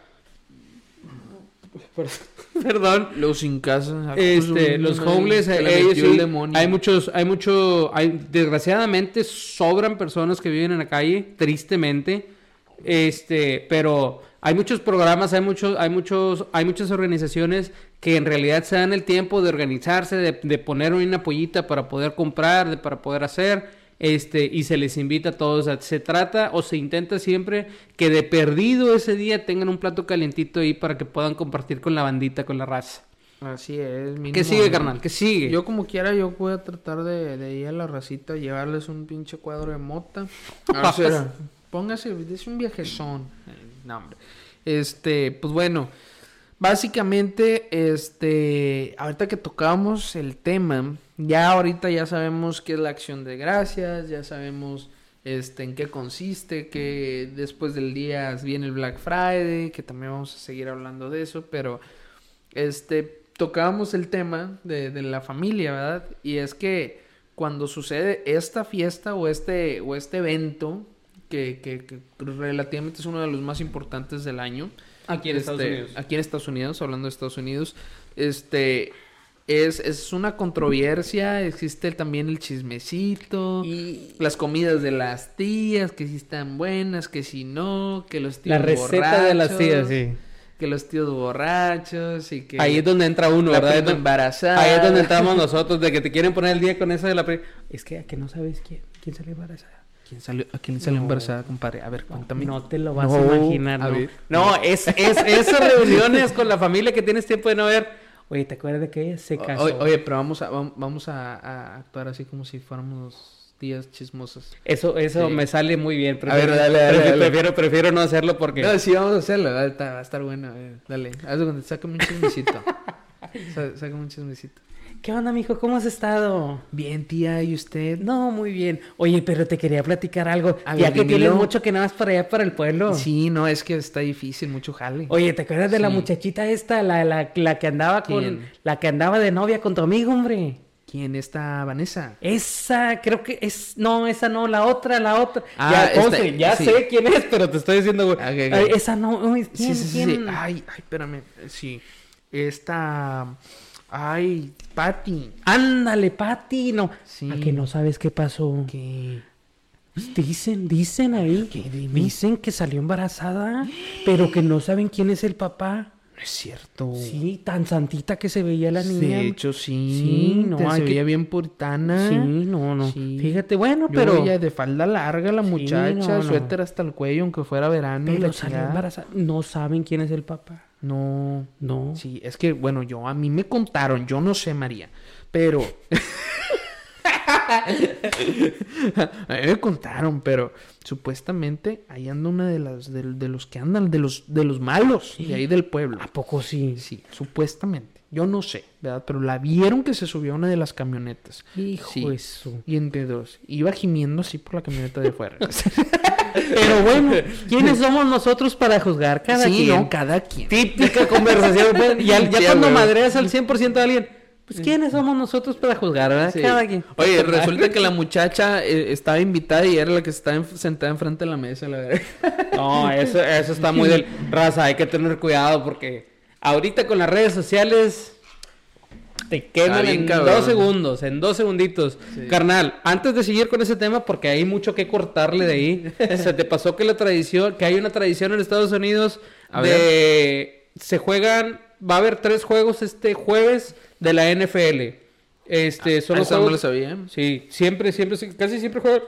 Perdón. Los sin casa. Este, los homeless, eh, ellos sí, hay muchos, hay mucho, hay, desgraciadamente sobran personas que viven en la calle, tristemente, este, pero hay muchos programas, hay muchos, hay muchos, hay muchas organizaciones que en realidad se dan el tiempo de organizarse, de, de poner una pollita para poder comprar, de, para poder hacer, este, y se les invita a todos. O sea, se trata o se intenta siempre que de perdido ese día tengan un plato calientito ahí para que puedan compartir con la bandita, con la raza. Así es. ¿Qué mínimo, sigue, ¿no? carnal? ¿Qué sigue? Yo como quiera, yo voy a tratar de, de ir a la racita, llevarles un pinche cuadro de mota. A ver, será. Póngase, es un viajezón. No, hombre. Este, pues bueno, básicamente, este, ahorita que tocamos el tema, ya ahorita ya sabemos qué es la acción de gracias, ya sabemos este, en qué consiste, que después del día viene el Black Friday, que también vamos a seguir hablando de eso, pero este, tocábamos el tema de, de la familia, ¿verdad? Y es que cuando sucede esta fiesta o este, o este evento, que, que, que relativamente es uno de los más importantes del año, Aquí en Estados este, Unidos. Aquí en Estados Unidos, hablando de Estados Unidos, este es, es una controversia, existe también el chismecito, Y las comidas de las tías, que si están buenas, que si no, que los tíos la receta de las tías, borrachos, sí. que los tíos borrachos y que Ahí es donde entra uno, la ¿verdad? embarazada. Ahí es donde entramos nosotros, de que te quieren poner el día con eso de la... Es que a que no sabes quién, quién salió embarazada. ¿Quién salió, ¿A quién salió No. embarazada, compadre? A ver, cuéntame. No te lo vas No, a imaginar, a ¿no? ver. No, es, es esas reuniones con la familia que tienes tiempo de no ver. Oye, ¿te acuerdas de que ella se casó? Oye, oye, pero vamos a, vam- vamos a, a actuar así como si fuéramos tías chismosas. Eso, eso Sí. me sale muy bien. A ver, dale, dale, prefiero, dale. prefiero, prefiero no hacerlo porque... No, sí, vamos a hacerlo. Va a estar, bueno. dale. Haz de cuenta, sácame un chismecito. Sá- sácame un chismecito. ¿Qué onda, mijo? ¿Cómo has estado? Bien, tía, ¿y usted? No, muy bien. Oye, pero te quería platicar algo. A ya ver, que dímelo. tienes mucho que nada más para allá, para el pueblo. Sí, no, es que está difícil, mucho jale. Oye, ¿te acuerdas de la Sí. muchachita esta, la, la, la que andaba con, ¿Quién? la que andaba de novia con tu amigo, hombre? ¿Quién está Vanessa? Esa, creo que es, no, esa no, la otra, la otra. Ah, ya, ¿cómo esta- ya sí. sé quién es, pero te estoy diciendo, güey. Esa no, uy, Sí, ¿quién, sí, sí, sí. quién? Ay, ay, espérame. Sí. Esta. Ay, Patty. Ándale, Pati, no. Sí. ¿A que no sabes qué pasó? Que. Dicen, dicen ahí, ¿Qué? Dicen que salió embarazada, pero que no saben quién es el papá. No es cierto. Sí, tan santita que se veía la niña. De hecho, sí. Sí, no, se que- veía bien puritana. Sí, no, no. Sí. Fíjate, bueno, Yo pero. veía de falda larga la muchacha, no, no. suéter hasta el cuello, aunque fuera verano. Pero salió embarazada. No saben quién es el papá. No. No. Sí, es que, bueno, yo a mí me contaron, yo no sé, María, pero. a mí me contaron, pero supuestamente ahí anda una de las de, de los que andan, de los de los malos, de ahí del pueblo. ¿A poco sí? Sí, supuestamente. Yo no sé, ¿verdad? Pero la vieron que se subió a una de las camionetas. Hijo Sí. eso. Y entre dos. Iba gimiendo así por la camioneta de fuera. Pero bueno, ¿quiénes somos nosotros para juzgar? Cada sí, quien. no, cada quien. Típica conversación. pues, ya ya Sí, cuando güey. madreas al 100% de alguien, pues ¿quiénes somos nosotros para juzgar, verdad? Sí. Cada quien. Oye, resulta que la muchacha eh, estaba invitada y era la que estaba en- sentada enfrente de la mesa, la verdad. No, eso, eso está muy del raza, hay que tener cuidado porque ahorita con las redes sociales te queman bien en cabrón. dos segundos, en dos segunditos. Sí. Carnal, antes de seguir con ese tema, porque hay mucho que cortarle de ahí, se te pasó que la tradición, que hay una tradición en Estados Unidos A de se juegan, va a haber tres juegos este jueves de la NFL. Este, son los Eso no juegos- lo sabía. Sí, siempre, siempre, casi siempre juegan,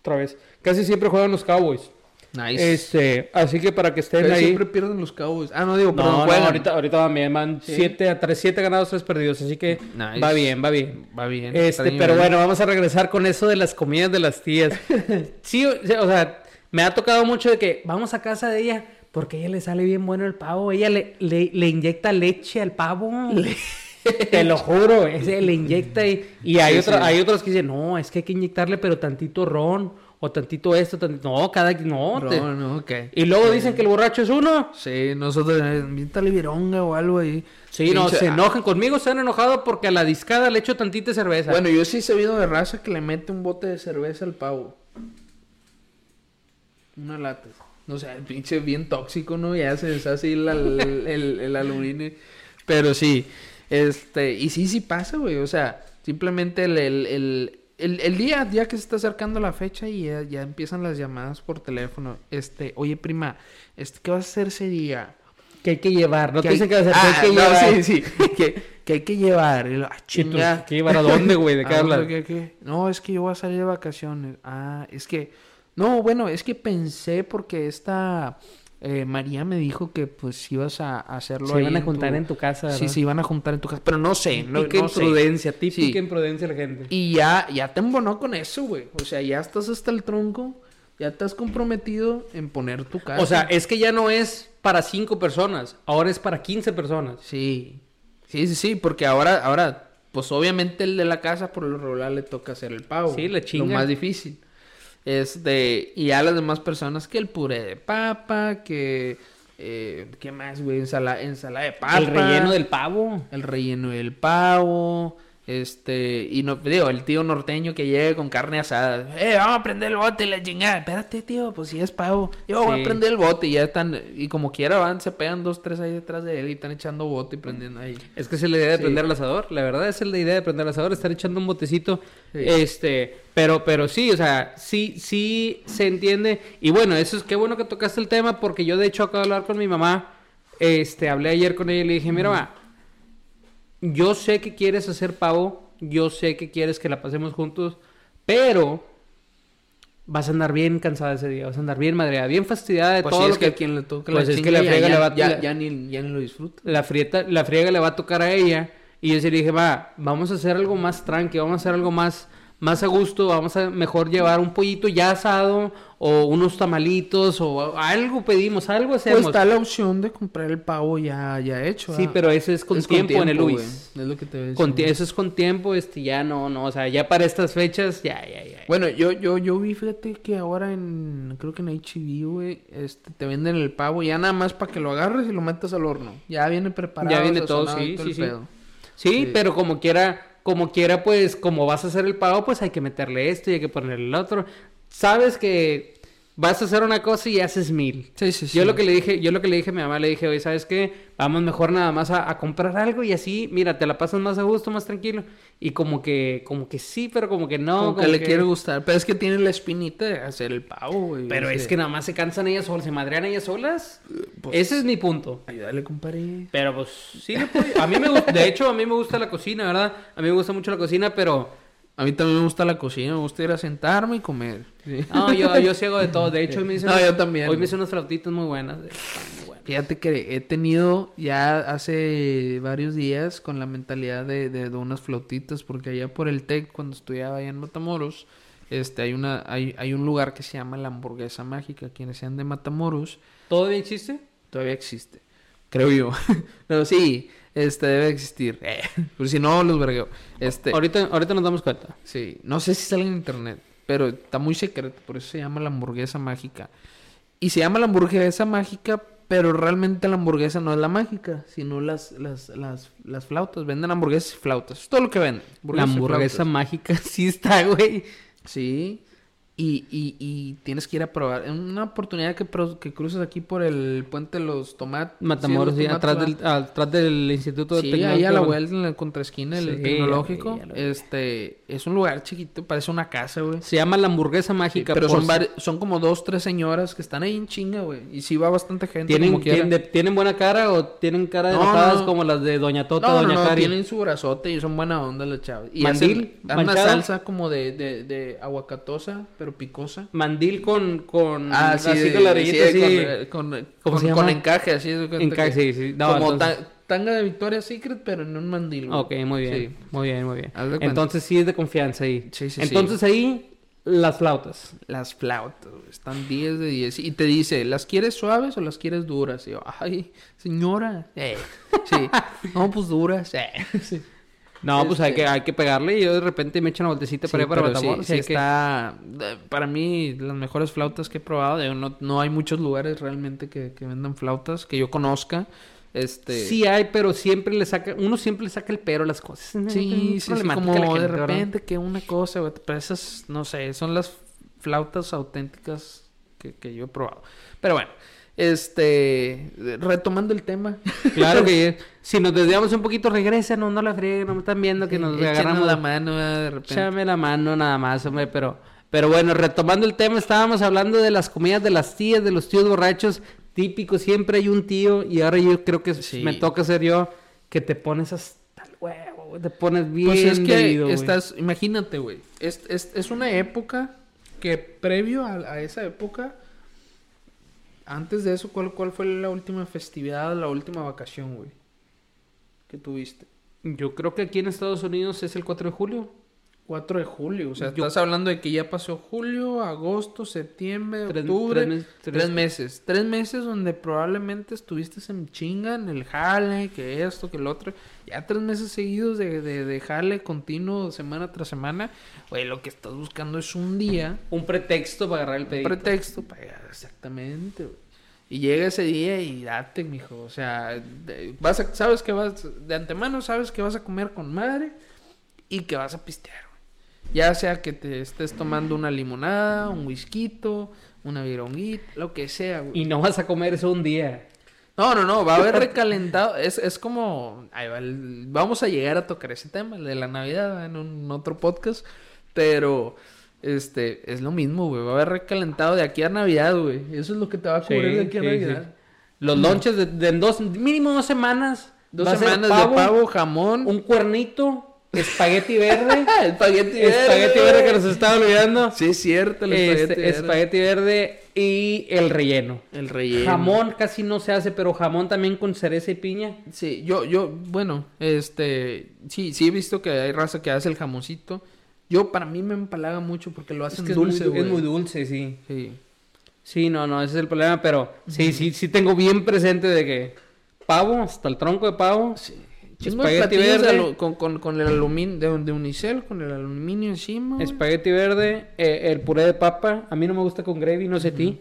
otra vez, casi siempre juegan los Cowboys. Nice. Este, así que para que estén ahí. siempre pierden los Cowboys. Ah, no digo, perdón, no, juegan. ahorita, ahorita van bien, van Sí. 7 a 3, 7 ganados, 3 perdidos, así que Nice. va bien, va bien. Va bien. Este, pero bien. bueno, vamos a regresar con eso de las comidas de las tías. sí, o sea, me ha tocado mucho de que vamos a casa de ella porque a ella le sale bien bueno el pavo. Ella le, le, le inyecta leche al pavo. Te lo juro, ese le inyecta y, y hay, sí. hay otros que dicen, no, es que hay que inyectarle pero tantito ron o tantito esto, tantito... No, cada... No, te- No, no, ok. Y luego dicen que el borracho es uno. Sí, nosotros, eh, invítale vironga o algo ahí. Sí, no, se enojan conmigo, se han enojado porque a la discada le echo tantita cerveza. Bueno, yo sí he sabido de raza que le mete un bote de cerveza al pavo. Una lata. No sé, el pinche bien tóxico, ¿no? Ya se deshace el, el, el, el aluminio. Pero sí, este, y sí, sí pasa, güey. O sea, simplemente el, el, el, el, el día, ya que se está acercando la fecha y ya, ya empiezan las llamadas por teléfono. Este, oye, prima, este, ¿qué vas a hacer ese día? que hay que llevar, no Que te dicen que vas a hacer, Ah, que hay que no, llevar. sí, sí. que, que hay que llevar. Y lo, ah, chinga. ¿Qué llevar a dónde, güey? ¿De qué Ah, hablas? ¿qué, qué? No, es que yo voy a salir de vacaciones. Ah, es que... No, bueno, es que pensé porque esta... eh, María me dijo que pues ibas a hacerlo Se ahí iban a en juntar tu- en tu casa, Sí, ¿verdad? se iban a juntar en tu casa. Pero no sé, no, Típica no sé. imprudencia, típica Sí. imprudencia la gente. Y ya, ya te embonó con eso, güey. O sea, ya estás hasta el tronco. Ya te has comprometido en poner tu casa. O sea, es que ya no es para cinco personas, ahora es para 15 personas. Sí. Sí, sí, sí, porque ahora, ahora, pues obviamente el de la casa por lo regular le toca hacer el pavo. Sí, le Lo chinga. más difícil. Este, y a las demás personas que el puré de papa, que eh, ¿qué más, güey? Ensala, ensalada de papa. El relleno del pavo. el relleno del pavo. Este, y no, digo, el tío norteño que llega con carne asada. Eh, vamos a prender el bote y la chingada. Espérate, tío, pues si es pavo. Yo voy a prender el bote y ya están, y como quiera van, se pegan dos, tres ahí detrás de él y están echando bote y prendiendo ahí. Es que esa es la idea de Sí. prender el asador. La verdad es la idea de prender el asador, estar echando un botecito. Sí. Este, pero, pero sí, o sea, sí, sí se entiende. Y bueno, eso es qué bueno que tocaste el tema, porque yo de hecho acabo de hablar con mi mamá. Este, hablé ayer con ella y le dije, mira, mamá, yo sé que quieres hacer pavo, yo sé que quieres que la pasemos juntos, pero vas a andar bien cansada ese día, vas a andar bien madreada, bien fastidiada de Pues todo lo es que que a quien le toca pues la es que la friega ya, le va- ya, la- ya ni, ya ni lo disfruta. la frieta, la friega le va a tocar a ella. Y yo sí le dije, va, vamos a hacer algo más tranqui, vamos a hacer algo más, más a gusto, vamos a mejor llevar un pollito ya asado o unos tamalitos o algo pedimos, algo hacemos. Pues está la opción de comprar el pavo ya, ya hecho. Sí, pero eso es con Es tiempo, en el. Luis. Es lo que te voy a Con decir. tie- eso es con tiempo, este, ya no, no, o sea, ya para estas fechas, ya, ya, ya. Bueno, yo, yo, yo vi, fíjate que ahora en, creo que en HB, güey, este, te venden el pavo ya nada más para que lo agarres y lo metas al horno. Ya viene preparado. Ya viene todo, sí, todo sí, el sí. pedo. Sí, Sí. pero como quiera, como quiera, pues, como vas a hacer el pago, pues hay que meterle esto y hay que ponerle el otro. Sabes que vas a hacer una cosa y haces mil. Sí, sí, sí. Yo lo que le dije, yo lo que le dije a mi mamá, le dije, oye, ¿sabes qué? Vamos mejor nada más a, a comprar algo y así, mira, te la pasas más a gusto, más tranquilo. Y como que, como que sí, pero como que no. Como que le quiere gustar. Pero es que tiene la espinita de hacer el pavo, güey. Pero o es que nada más se cansan ellas solas, se madrean ellas solas. pues- Ese es mi punto. Ayúdale, compadre. Pero pues sí, le puede- a mí me gusta, de hecho a mí me gusta la cocina, ¿verdad? A mí me gusta mucho la cocina, pero A mí también me gusta la cocina. Me gusta ir a sentarme y comer. Sí. no, yo, yo sí hago de todo. De hecho, hoy me hice No, unas- yo también. Hoy me hice unas flautitas muy buenas. de- están muy buenas. Fíjate que he tenido ya hace varios días con la mentalidad de, de, de unas flautitas, porque allá por el TEC, cuando estudiaba allá en Matamoros, este, hay, una, hay, hay un lugar que se llama la hamburguesa mágica. Quienes sean de Matamoros, ¿Todavía existe? todavía existe, creo yo. Pero sí, este debe existir. Eh, por si no, los vergueo. Este, Ahorita, ahorita nos damos cuenta. Sí, no sé si sale en internet, pero está muy secreto, por eso se llama la hamburguesa mágica. Y se llama la hamburguesa mágica, pero realmente la hamburguesa no es la mágica, sino las, las, las, las flautas. Venden hamburguesas y flautas. Es todo lo que venden. La hamburguesa mágica sí está, güey. Sí. Y, y, y tienes que ir a probar. En una oportunidad que, que cruces aquí por el puente de los tomates. Matamoros, sí, atrás, del, atrás del Instituto de Sí, Tecnológico. ahí a la vuelta en la contraesquina Sí, tecnológico. ya. Este, es un lugar chiquito, parece una casa, güey. Se llama la hamburguesa mágica. pero son, son como dos, tres señoras que están ahí en chinga, güey. Y sí va bastante gente ¿Tienen, como de- ¿Tienen buena cara o tienen cara de No, como las de Doña Tota, No, Doña no, Cari? tienen su brazote y son buena onda las chavas. Y ¿Mandil? hacen- dan una salsa como de, de, de aguacatosa, pero picosa. Mandil con, con Ah, sí, así de- con la orillita sí, así. con, con, ¿Cómo con- se con llama? encaje, así. Encaje, que- sí, sí. No, como entonces- ta- tanga de Victoria's Secret, pero en un mandil. güey. Ok, muy bien, Sí. muy bien, muy bien. Entonces sí es de confianza ahí. Sí, sí, sí. Entonces ahí las flautas. Las flautas, están 10 de 10. Y te dice, ¿las quieres suaves o las quieres duras? Y yo, ay, señora. Eh, sí. No, pues duras. Eh. Sí. No, pues hay Este- que, hay que pegarle y yo de repente me echo una vueltecita para Sí, para sí, Matamoros. sí que- está... Para mí, las mejores flautas que he probado, no, no hay muchos lugares realmente que, que vendan flautas que yo conozca. Este... Sí hay, pero siempre le saca... Uno siempre le saca el pero a las cosas. Es Sí, sí, sí, como la gente, de ¿verdad? repente que una cosa, güey, pero esas, no sé, son las flautas auténticas que, que yo he probado. Pero bueno, este, retomando el tema. Claro que si nos desviamos un poquito, regresa, no, no la freguen, no me están viendo que nos Échenos agarramos la mano ah, de repente. Échame la mano nada más, hombre, pero... Pero bueno, retomando el tema, estábamos hablando de las comidas de las tías, de los tíos borrachos. Típico, siempre hay un tío y ahora yo creo que Sí. me toca ser yo que te pones hasta el huevo, te pones bien Pues es que estás, imagínate, güey, es, es, es una época que previo a, a esa época, antes de eso, ¿cuál, ¿cuál fue la última festividad, la última vacación, güey? Que tuviste. Yo creo que aquí en Estados Unidos es el 4 de julio. 4 de julio, o sea, Yo- estás hablando de que ya pasó julio, agosto, septiembre, Tres- octubre, tres mes- tres, tres- meses, tres meses donde probablemente estuviste en chinga, en el jale, que esto, que el otro, ya tres meses seguidos de, de, de jale continuo, semana tras semana, güey, lo que estás buscando es un día, Un pretexto para agarrar el un pedito. pretexto para exactamente, güey. Y llega ese día y date, mijo, o sea, vas a, sabes que vas, de antemano sabes que vas a comer con madre y que vas a pistear, güey. Ya sea que te estés tomando una limonada, un whisky, una vironguita, lo que sea, güey. Y no vas a comer eso un día. No, no, no, va a haber recalentado. Es, es como. ahí va el- vamos a llegar a tocar ese tema, el de la Navidad, en un otro podcast. Pero, este, es lo mismo, güey. Va a haber recalentado de aquí a Navidad, güey. Eso es lo que te va a cubrir de aquí a sí, Navidad. sí. Los lonches de, de en dos, mínimo dos semanas. Dos va semanas de pavo, jamón. un cuernito, espagueti verde. espagueti verde. espagueti verde que nos estaba olvidando. Sí, es cierto, el Este, espagueti verde. espagueti verde y el relleno. El relleno. Jamón casi no se hace, pero jamón también con cereza y piña. Sí, yo, yo, bueno, este, sí, sí he visto que hay raza que hace el jamoncito. Yo, para mí me empalaga mucho porque lo Es hacen que dulce, es, muy, güey. es muy dulce, sí. Sí. Sí, no, no, ese es el problema, pero sí, sí, sí tengo bien presente de que pavo, hasta el tronco de pavo. De Espagueti verde. con, con, con el aluminio, de, de unicel, con el aluminio encima. Espagueti verde, eh, el puré de papa, a mí no me gusta con gravy, no sé a ti.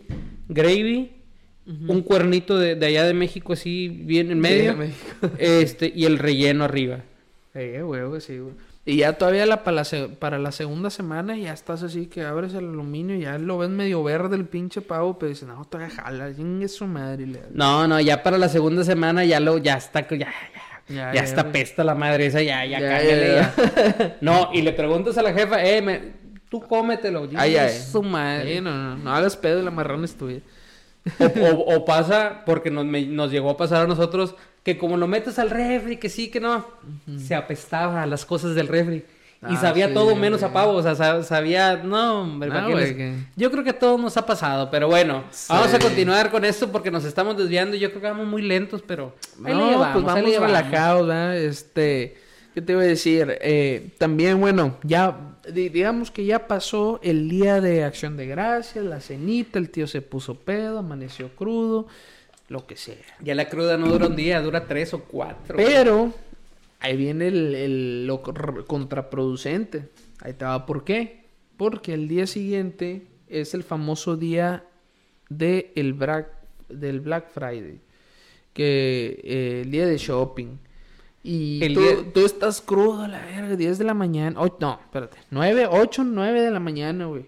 Gravy, un cuernito de, de allá de México así bien en medio, de México. este y el relleno arriba. Eh, güey, sí, güey. Y ya todavía la, para, la, para la segunda semana ya estás así que abres el aluminio y ya lo ves medio verde el pinche pavo, pero dices, no, todavía jala, chingue su madre. le- No, no, ya para la segunda semana ya lo ya está ya ya, Ya, está pesta la madre esa, ya ya, cállale, ya. No, y le preguntas a la jefa, "Eh, me- tú cómetelo." Ay, ay. su madre. Sí, no, no, no hagas pedo, la marrana es tuya. O, o- o pasa, porque nos, me- nos llegó a pasar a nosotros, que como lo metes al refri, que sí, que no, se apestaba a las cosas del refri. Y Ah, sabía sí, todo menos a pavo, o sea, sa- sabía, no, hombre, ¿para Ah, qué güey, les- que- Yo creo que a todos nos ha pasado, pero bueno, vamos a continuar con esto porque nos estamos desviando. Yo creo que vamos muy lentos, pero ahí no, llevamos, pues vamos relajados, ¿verdad? Este, ¿qué te iba a decir? Eh, también, bueno, ya, digamos que ya pasó el día de Acción de Gracias, la cenita, el tío se puso pedo, amaneció crudo, lo que sea. Ya la cruda no dura un día, dura tres o cuatro. Pero ahí viene el, el- lo contraproducente. Ahí te va por qué. Porque el día siguiente es el famoso día de el Black, del Black Friday. Que eh, el día de shopping. Y El tú, día- tú estás crudo la verga, 10 de la mañana. Oh, no, espérate. 9, 8, 9 de la mañana, güey.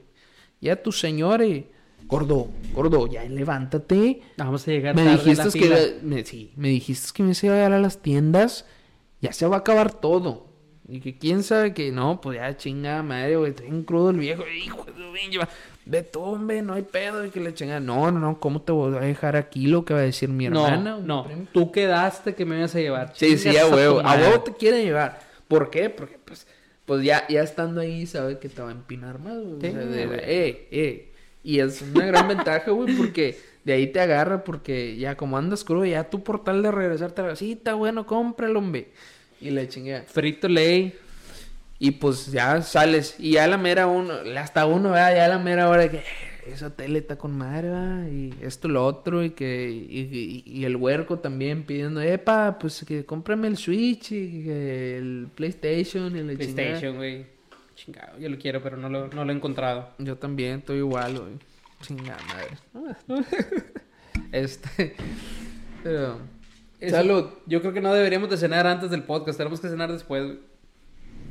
Ya tu señor, eh, gordo, gordo, ya levántate. Vamos a llegar Me tarde a la dijiste fila. que me, sí, me dijiste que me iba a llevar a las tiendas. Ya se va a acabar todo. Y que quién sabe que no, pues ya chinga madre, güey. Está bien crudo el viejo. Hijo de Ve tú, hombre, no hay pedo. Y que le chinga. No, no, no. ¿Cómo te voy a dejar aquí lo que va a decir mi hermana? No, o mi no, prima? tú quedaste que me ibas a llevar. Sí, sí, a huevo. A huevo te quiere llevar. ¿Por qué? Porque, pues, pues ya, ya estando ahí, sabe que te va a empinar más, güey. O Sí, sea, de- eh, eh. Y es una gran ventaja, güey, porque de ahí te agarra, porque ya como andas crudo, ya tu portal de regresar te sí, está bueno, cómpralo, hombre. Y le chingué. Frito ley. Y pues ya sales. Y ya a la mera uno, hasta uno, ¿verdad? Ya a la mera hora de que "Eh, esa tele está con madre, ¿verdad? Y esto, lo otro, y que, y, y- y el huerco también pidiendo, epa, pues que cómprame el Switch y que el PlayStation y la chingada". PlayStation, güey. Chingado, yo lo quiero, pero no lo, no lo he encontrado. Yo también estoy igual, güey. Chingada madre. este. Pero. Salud. Yo creo que no deberíamos de cenar antes del podcast, tenemos que cenar después. güey.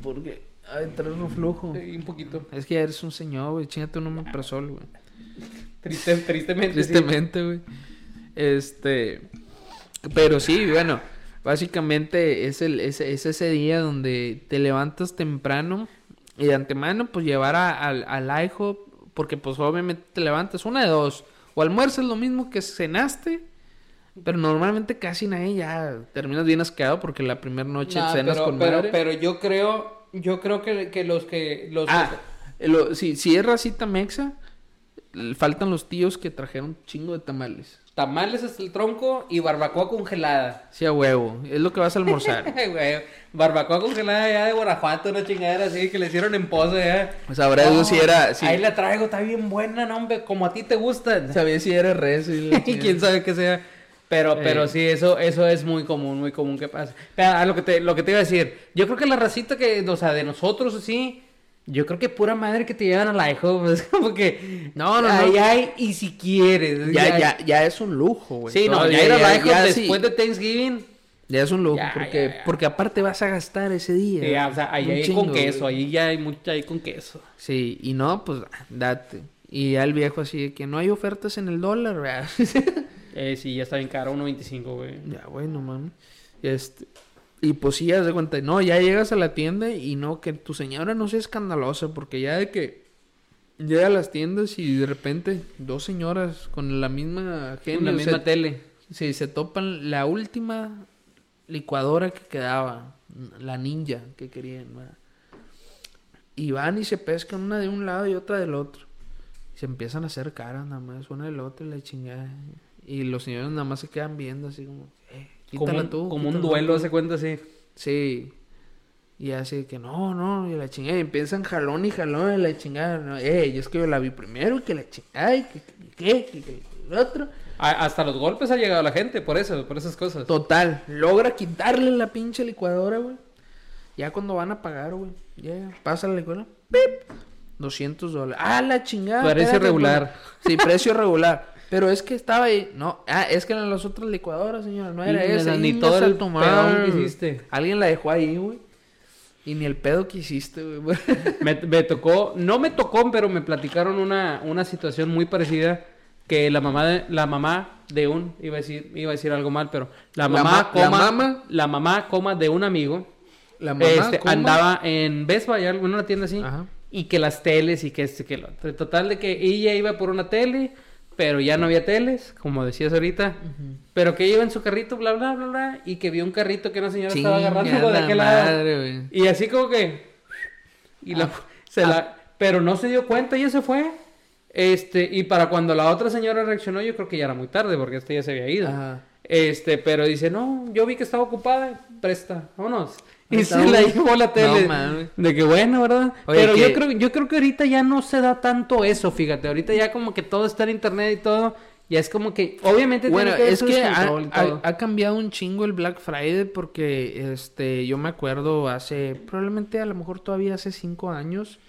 Porque. Ay, traes reflujo. Sí, un poquito. Es que ya eres un señor, güey. Chingate un omeprazol, güey. Triste, tristemente. Tristemente, güey. Este. Pero sí, bueno. Básicamente es, el, es, es ese día donde te levantas temprano y de antemano, pues llevar a- al, al IHOP, porque pues obviamente te levantas una de dos. O almuerzas lo mismo que cenaste, pero normalmente casi nadie ya terminas bien asqueado porque la primera noche Nah, cenas pero, con pero, madre. pero yo creo, yo creo que, que los que los Ah, lo- si, si es racita mexa, faltan los tíos que trajeron un chingo de tamales. tamales hasta el tronco y barbacoa congelada. Sí, a huevo. Es lo que vas a almorzar. Barbacoa congelada ya de Guanajuato, una chingadera así que le hicieron en pozo ya. Pues sabrá Dios si era... Ahí la traigo, está bien buena, no, hombre, como a ti te gusta. Sabía si era res. y la quién sabe qué sea. Pero, Eh. pero sí, eso, eso es muy común, muy común que pase. Pero, a lo que te, lo que te iba a decir, yo creo que la racita que, o sea, de nosotros así, yo creo que pura madre que te llevan a la hijo, pues, como que No, no, no. ahí hay, y si quieres. Ya, ya, ya es un lujo, güey. Sí, no, Todavía ya ir a la ya después sí, de Thanksgiving, Ya es un lujo, Ya, porque, ya, ya. porque aparte vas a gastar ese día. ya, o sea, ahí hay chingo, con queso, güey. ahí ya hay mucho ahí con queso. Sí, y no, pues date. Y ya el viejo así de que no hay ofertas en el dólar, ¿verdad? Eh, sí, ya está bien caro, 1.25, güey. ya, bueno, mami. Este, y pues sí, ya de cuenta, no, ya llegas a la tienda y no, que tu señora no sea escandalosa, porque ya de que llega a las tiendas y de repente dos señoras con la misma En genio la misma se- tele. Sí, se topan la última licuadora que quedaba, la ninja que querían, ¿verdad? Y van y se pescan una de un lado y otra del otro. Y se empiezan a hacer caras nada más, una del otro y la chingada. Y los señores nada más se quedan viendo así como, eh, Como, quítala un, tú. como un duelo, tú". hace cuenta así. Sí. Y así que no, no, y la chingada. Y empiezan jalón y jalón y la chingada. No, eh, es que yo la vi primero, que la chingada, y que, que, que, que, el otro. hasta los golpes ha llegado la gente por eso, por esas cosas. Total, logra quitarle la pinche licuadora, güey. Ya cuando van a pagar, güey. Ya, pasa la licuadora. ¡Pip! 200 dólares. Ah, la chingada. Precio regular. Sí, precio regular. Pero es que estaba ahí. No, ah, es que eran las otras licuadoras, señora. No era esa. Ni todo el pedón que hiciste. Alguien la dejó ahí, güey. Y ni el pedo que hiciste, güey. me, me, tocó, no me tocó, pero me platicaron una, una situación muy parecida que la mamá de, la mamá de un, iba a decir, iba a decir algo mal, pero la mamá coma, la mamá, la mamá coma de un amigo, la mamá este, andaba en Best Buy, en una tienda así, y que las teles y que este, que lo Total de que ella iba por una tele, pero ya no había teles, como decías ahorita, pero que iba en su carrito, bla, bla, bla, bla, y que vio un carrito que una señora estaba agarrando de aquel lado. Y así como que... Y la, ah, se la, ah. pero no se dio cuenta y se fue. Este, y para cuando la otra señora reaccionó, yo creo que ya era muy tarde, porque este ya se había ido. Este, pero dice, no, yo vi que estaba ocupada, presta, vámonos. Y se la llevó la tele. de que bueno, ¿verdad? Pero yo creo, yo creo que ahorita ya no se da tanto eso, fíjate. Ahorita ya como que todo está en internet y todo. Ya es como que, obviamente, bueno, es que ha, cambiado un chingo el Black Friday porque, este, yo me acuerdo hace, probablemente a lo mejor todavía hace cinco años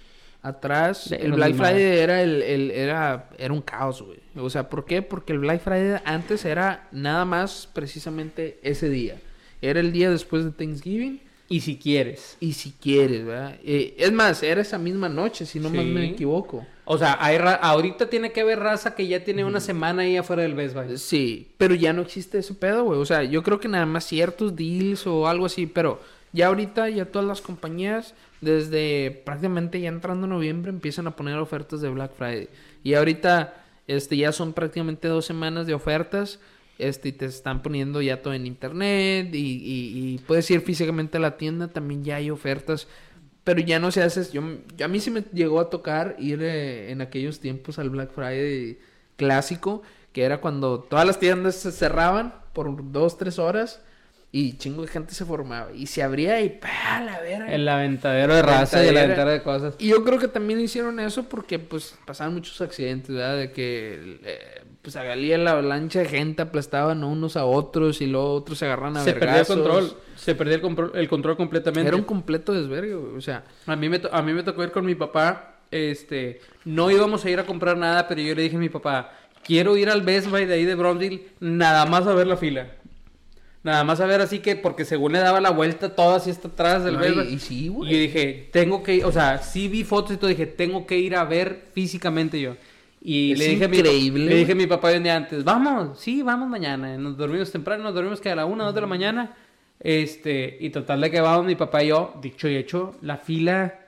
atrás, el Black Friday era el, el, era, era un caos, güey. O sea, ¿por qué? Porque el Black Friday antes era nada más precisamente ese día. Era el día después de Thanksgiving y si quieres. Y si quieres, ¿verdad? Eh, es más, era esa misma noche, si no me equivoco. O sea, hay ahorita tiene que haber raza que ya tiene una semana ahí afuera del Best Buy. Sí, pero ya no existe ese pedo, güey. O sea, yo creo que nada más ciertos deals o algo así, pero ya ahorita ya todas las compañías, desde prácticamente ya entrando noviembre, empiezan a poner ofertas de Black Friday. Y ahorita, este, ya son prácticamente dos semanas de ofertas este, y te están poniendo ya todo en internet y, puedes ir físicamente a la tienda, también ya hay ofertas, pero ya no se hace, yo, a mí sí me llegó a tocar ir eh, en aquellos tiempos al Black Friday clásico, que era cuando todas las tiendas se cerraban por dos, tres horas y chingo de gente se formaba. Y se abría y ¡pah! la vera. El aventadero de raza y el aventadero de cosas. Y yo creo que también hicieron eso porque pues pasaban muchos accidentes, ¿verdad? De que eh, pues agalía la avalancha de gente, aplastaban unos a otros y luego otros se agarran a Se perdía el control. Se perdía el, control, el control completamente. Era un completo desvergue, O sea... A mí, me a mí me tocó ir con mi papá. Este... No íbamos a ir a comprar nada, pero yo le dije a mi papá... Quiero ir al Best Buy de ahí de Brownsville nada más a ver la fila. Nada más a ver así que, porque según le daba la vuelta todo así hasta atrás del no, y, sí, güey. Y dije, tengo que ir, o sea, sí vi fotos y todo, dije, tengo que ir a ver físicamente yo. Y le dije, increíble, mi, le dije a mi papá un día antes, vamos, sí, vamos mañana. Nos dormimos temprano, nos dormimos que a la una, dos de la mañana. Este, y total de que vamos mi papá y yo, dicho y hecho, la fila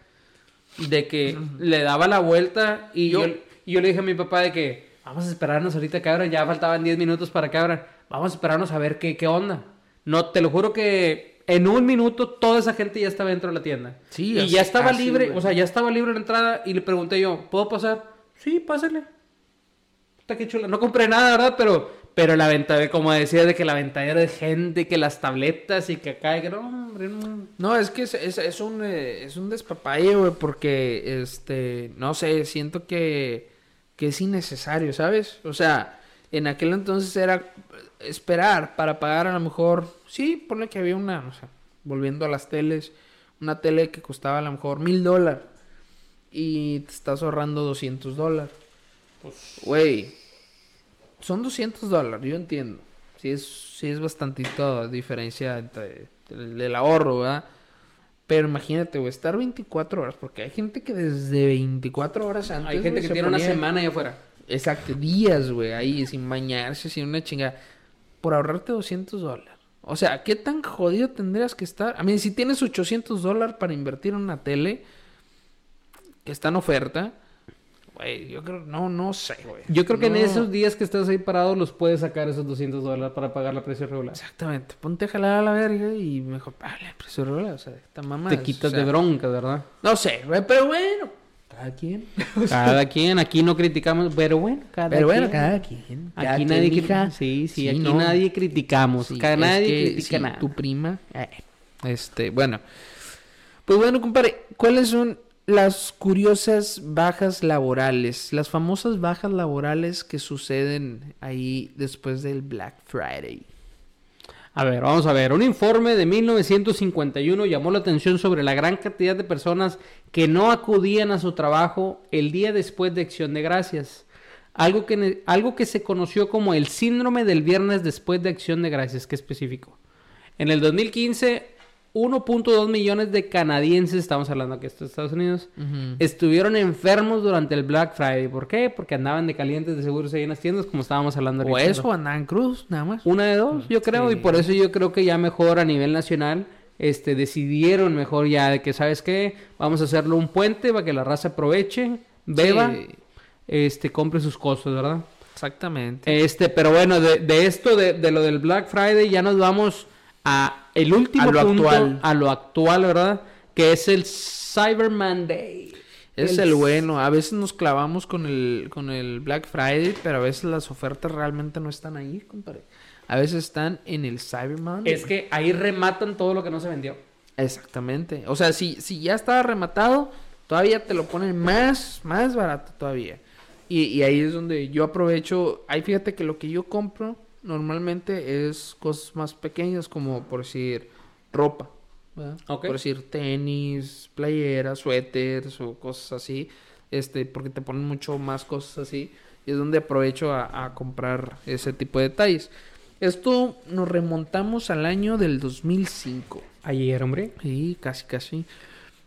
de que le daba la vuelta y yo, y yo le dije a mi papá de que vamos a esperarnos ahorita que abran, ya faltaban 10 minutos para que abran vamos a esperarnos a ver qué, qué onda. No, te lo juro que en un minuto toda esa gente ya estaba dentro de la tienda. Sí, y ya estaba libre, o sea, ya estaba libre la entrada y le pregunté yo, ¿puedo pasar? Sí, pásale. Está que chula. No compré nada, ¿verdad? Pero, pero la venta, como decía, de que la venta era de gente, que las tabletas y que acá, que no, no. Es que es, es, un, eh, es un despapalle, güey, porque, este, no sé, siento que, que es innecesario, ¿sabes? O sea, en aquel entonces era esperar para pagar a lo mejor, sí, pone que había una, o sea, volviendo a las teles, una tele que costaba a lo mejor mil dólares y te estás ahorrando 200 dólares. Pues, güey, son 200 dólares, yo entiendo. Sí es, sí es bastantito diferencia entre el, ahorro, ¿verdad? Pero imagínate, güey, estar 24 horas, porque hay gente que desde 24 horas antes... Hay gente que tiene una semana ahí afuera. Exacto, días, güey, ahí sin bañarse, sin una chingada por ahorrarte 200 dólares. O sea, ¿qué tan jodido tendrías que estar? A mí, si tienes 800 dólares para invertir en una tele que está en oferta, güey, yo creo, no, no sé, güey. Yo creo que en esos días que estás ahí parado los puedes sacar esos 200 dólares para pagar la precio regular. Exactamente, ponte a jalar a la verga y mejor, paga el precio regular, o sea, esta mamá. Te quitas de bronca, ¿verdad? No sé, güey, pero bueno, cada quien. cada quien, aquí no criticamos, pero bueno, cada pero bueno, cada quien. aquí nadie critica, sí, sí, aquí nadie criticamos, cada nadie critica nada. Tu prima, eh, este, bueno. Pues bueno, compadre, ¿cuáles son las curiosas bajas laborales? Las famosas bajas laborales que suceden ahí después del Black Friday. A ver, vamos a ver. Un informe de 1951 llamó la atención sobre la gran cantidad de personas que no acudían a su trabajo el día después de Acción de Gracias. Algo que, algo que se conoció como el síndrome del viernes después de Acción de Gracias, que específico. En el 2015, 1.2 millones de canadienses, estamos hablando aquí de Estados Unidos, estuvieron enfermos durante el Black Friday. ¿Por qué? Porque andaban de calientes de seguros ahí en las tiendas, como estábamos hablando O eso, andaban cruz, nada más. Una de dos, yo creo, y por eso yo creo que ya mejor a nivel nacional, este, decidieron mejor ya de que, ¿sabes qué? Vamos a hacerlo un puente para que la raza aproveche, beba, este, compre sus cosas, ¿verdad? Exactamente. Este, pero bueno, de, de esto, de, de lo del Black Friday, ya nos vamos a el último A lo punto, actual. a lo actual, ¿verdad? Que es el Cyber Monday. Es el bueno. A veces nos clavamos con el, con el Black Friday, pero a veces las ofertas realmente no están ahí, compadre. A veces están en el Cyber Monday. Es que ahí rematan todo lo que no se vendió. Exactamente. O sea, si, si ya estaba rematado, todavía te lo ponen más, más barato todavía. Y, y ahí es donde yo aprovecho. Ahí fíjate que lo que yo compro normalmente es cosas más pequeñas, como por decir ropa. Por decir tenis, playeras, suéteres o cosas así. Este, porque te ponen mucho más cosas así. Y es donde aprovecho a, a comprar ese tipo de detalles. Esto nos remontamos al año del 2005. Ayer, hombre. Sí, casi, casi.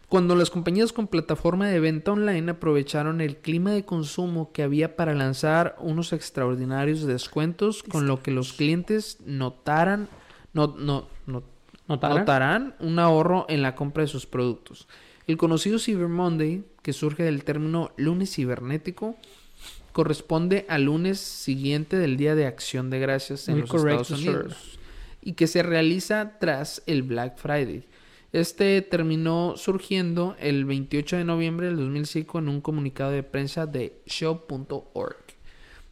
Cuando las compañías con plataforma de venta online aprovecharon el clima de consumo que había para lanzar unos extraordinarios descuentos, con lo que los clientes notaran, no, no, no- ¿Notaran? notarán un ahorro en la compra de sus productos. El conocido Cyber Monday, que surge del término lunes cibernético, corresponde al lunes siguiente del Día de Acción de Gracias en Muy los correcto, Estados sir. Unidos y que se realiza tras el Black Friday. Este terminó surgiendo el 28 de noviembre del 2005 en un comunicado de prensa de show.org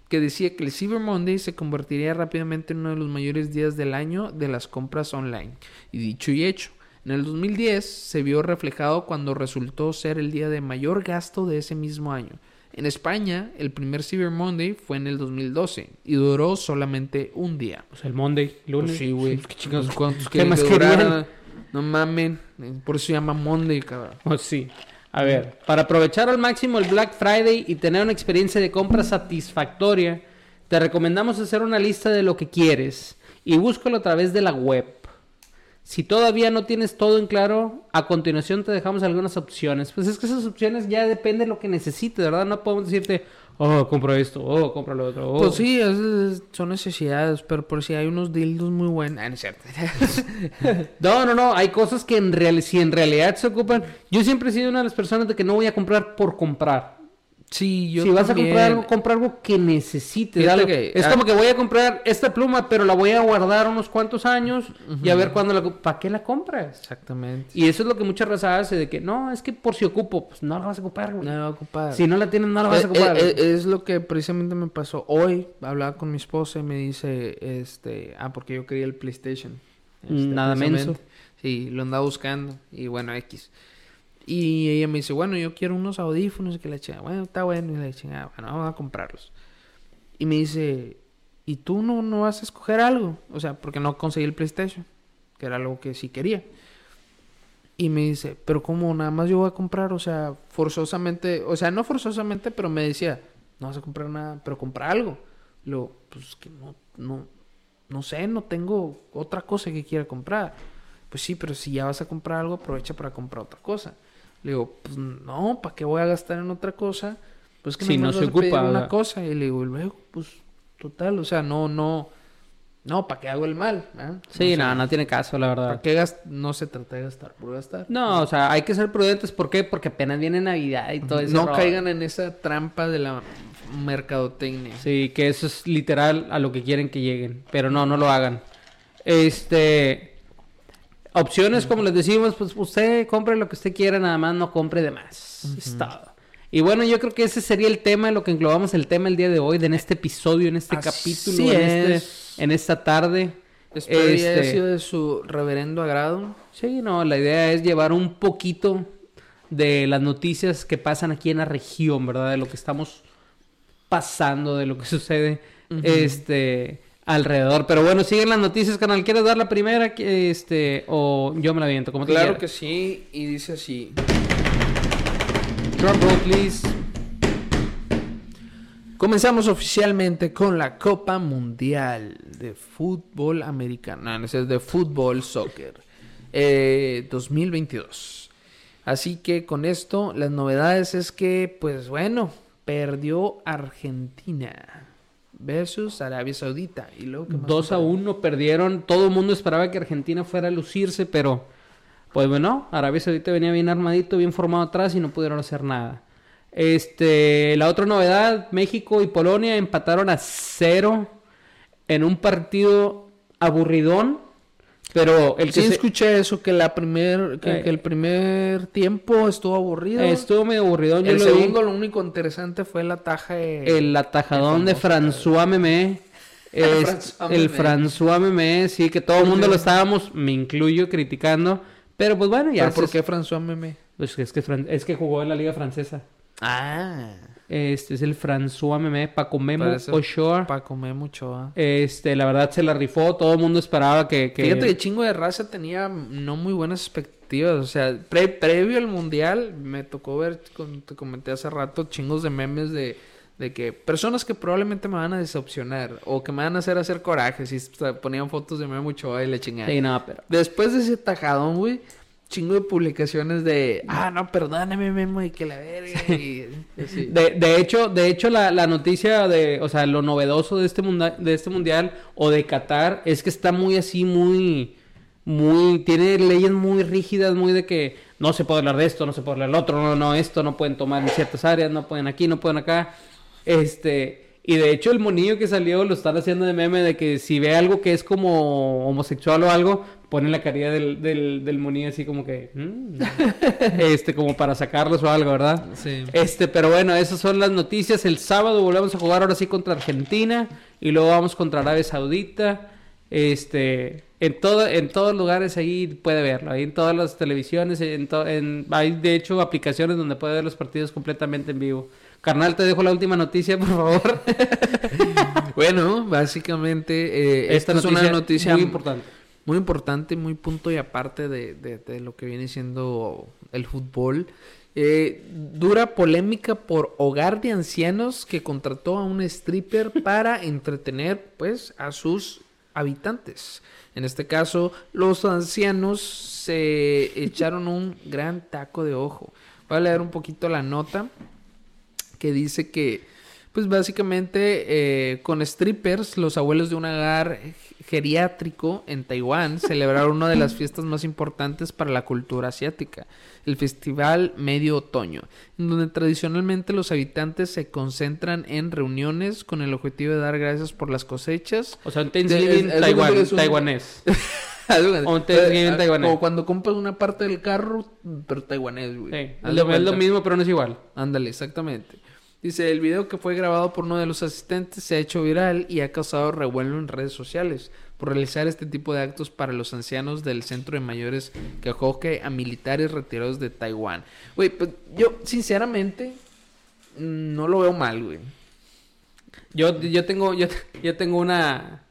que decía que el Cyber Monday se convertiría rápidamente en uno de los mayores días del año de las compras online. Y dicho y hecho, en el 2010 se vio reflejado cuando resultó ser el día de mayor gasto de ese mismo año. En España, el primer Cyber Monday fue en el 2012 y duró solamente un día. Pues el Monday, lunes. Pues sí, güey. ¿Qué chingados? ¿Cuántos ¿Qué quieren más que? No mamen. Por eso se llama Monday, cabrón. Pues sí. A ver, para aprovechar al máximo el Black Friday y tener una experiencia de compra satisfactoria, te recomendamos hacer una lista de lo que quieres y búscalo a través de la web. Si todavía no tienes todo en claro, a continuación te dejamos algunas opciones. Pues es que esas opciones ya depende de lo que necesites, ¿verdad? No podemos decirte, oh, compro esto, oh, compro lo otro. oh". Pues sí, es- es- son necesidades, pero por si hay unos dildos muy buenos. Ah, no es cierto. No, no, no, hay cosas que en real, si en realidad se ocupan. Yo siempre he sido una de las personas de que no voy a comprar por comprar. Sí, yo si vas también. a comprar algo, compra algo que necesites. Algo- que- es ah. como que voy a comprar esta pluma, pero la voy a guardar unos cuantos años y a ver cuándo la... ¿Para qué la compras? Exactamente. Y eso es lo que mucha raza hace, de que no, es que por si ocupo, pues no la vas a ocupar, güey. No, compadre. Si no la tienes, no la vas a Eh, ocupar. eh, eh, es lo que precisamente me pasó hoy. Hablaba con mi esposa y me dice, este, ah, porque yo quería el PlayStation. Este, Nada menso. Sí, lo andaba buscando y bueno, X. Y ella me dice, bueno, yo quiero unos audífonos y que la chingada. Bueno, está bueno y la chingada. Bueno, vamos a comprarlos. Y me dice, ¿y tú no, no vas a escoger algo? O sea, porque no conseguí el PlayStation, que era algo que sí quería. Y me dice, pero ¿cómo? Nada más yo voy a comprar, o sea, forzosamente, o sea, no forzosamente, pero me decía, no vas a comprar nada, pero compra algo. Luego, pues que no, no, no sé, no tengo otra cosa que quiera comprar. Pues sí, pero si ya vas a comprar algo, aprovecha para comprar otra cosa. Le digo, pues no, ¿para qué voy a gastar en otra cosa? Pues que Si no se ocupa, una ¿verdad? cosa. Y le digo, y luego, pues, total, o sea, no, no, no, ¿para qué hago el mal? ¿verdad? Sí, no, no tiene caso, la verdad. ¿Para qué No se trata de gastar por gastar. No, o sea, hay que ser prudentes. ¿Por qué? Porque apenas viene Navidad y todo eso. No caigan en esa trampa de la mercadotecnia. Sí, que eso es literal a lo que quieren que lleguen. Pero no, no lo hagan. Este. Opciones, como les decimos, pues usted compre lo que usted quiera, nada más no compre de más. Es todo. Y bueno, yo creo que ese sería el tema, lo que englobamos el tema el día de hoy, de en este episodio, en este Así capítulo, en, es. este, en esta tarde. Espero que haya Este- sido de su reverendo agrado. Sí, no, la idea es llevar un poquito de las noticias que pasan aquí en la región, ¿verdad? De lo que estamos pasando, de lo que sucede este alrededor. Pero bueno, siguen las noticias, canal. ¿Quieres dar la primera? Que, Este, o yo me la viento, como Claro que sí, y dice así. Drum roll, please. Comenzamos oficialmente con la Copa Mundial de Fútbol Americano. No, no, ese es de Fútbol Soccer. eh, 2022. Así que con esto, las novedades es que, pues bueno, perdió Argentina versus Arabia Saudita. Y luego, ¿qué más 2 a pasó? 1 perdieron. Todo el mundo esperaba que Argentina fuera a lucirse, pero pues bueno, Arabia Saudita venía bien armadito, bien formado atrás y no pudieron hacer nada. Este, la otra novedad, México y Polonia empataron a cero en un partido aburridón, pero el que Sí, se- escuché eso, que, la primer, que, que el primer tiempo estuvo aburrido. estuvo medio aburridón. Yo el lo vi. segundo, lo único interesante fue el ataje. El atajadón de famoso, François Memé. Es el Memé. François Memé, sí, que todo el mundo lo estábamos, me incluyo, criticando. Pero pues bueno, ya. ¿Pero ¿Por se- qué François Meme? Pues es que, Fran- es que jugó en la Liga Francesa. Ah, Este es el François Memé, Paco Memo Ochoa. para comer mucho. ¿ah? Este, la verdad se la rifó, todo el mundo esperaba que... que- Fíjate que chingo de raza tenía no muy buenas expectativas. O sea, pre- previo al mundial, me tocó ver, te comenté hace rato, chingos de memes de, de que personas que probablemente me van a decepcionar o que me van a hacer hacer corajes y ponían fotos de Memo Ochoa y le chingaban. Sí, no, pero... Después de ese tajadón, güey, chingo de publicaciones de, ah, no, perdóname, Memo, y que la verga. Y así. De, de hecho, de hecho la, la noticia de, o sea, lo novedoso de este, munda- de este mundial o de Qatar es que está muy así, muy, muy, tiene leyes muy rígidas, muy de que no se puede hablar de esto, no se puede hablar del otro, no, no, esto, no pueden tomar en ciertas áreas, no pueden aquí, no pueden acá. Este, y de hecho el monillo que salió lo están haciendo de meme de que si ve algo que es como homosexual o algo, ponen la carilla del, del, del monillo así como que, mm, este, como para sacarlos o algo, ¿verdad? Sí. Este, pero bueno, esas son las noticias. El sábado volvemos a jugar ahora sí contra Argentina y luego vamos contra Arabia Saudita. Este, en todo, en todos lugares ahí puede verlo, ahí en todas las televisiones, en, to- en hay de hecho aplicaciones donde puede ver los partidos completamente en vivo. Carnal, te dejo la última noticia, por favor. Bueno, básicamente, eh, esta, es una noticia muy importante. Muy importante, muy punto y aparte de, de- de lo que viene siendo el fútbol. Eh, dura polémica por hogar de ancianos que contrató a un stripper para entretener pues a sus habitantes. En este caso, los ancianos se echaron un gran taco de ojo. Voy a leer un poquito la nota que dice que, pues básicamente eh, con strippers, los abuelos de un hogar geriátrico en Taiwán celebraron una de las fiestas más importantes para la cultura asiática, el Festival Medio Otoño, en donde tradicionalmente los habitantes se concentran en reuniones con el objetivo de dar gracias por las cosechas. O sea, un Thanksgiving taiwan- un- taiwanés. O un Thanksgiving Eh, taiwanés. Como cuando compras una parte del carro, pero taiwanés, güey. Sí, es lo, mismo, pero no es igual. Ándale, exactamente. Dice, el video que fue grabado por uno de los asistentes se ha hecho viral y ha causado revuelo en redes sociales por realizar este tipo de actos para los ancianos del centro de mayores que acoge a militares retirados de Taiwán. Güey, pues yo sinceramente no lo veo mal, güey. Yo, yo tengo, yo, yo tengo una,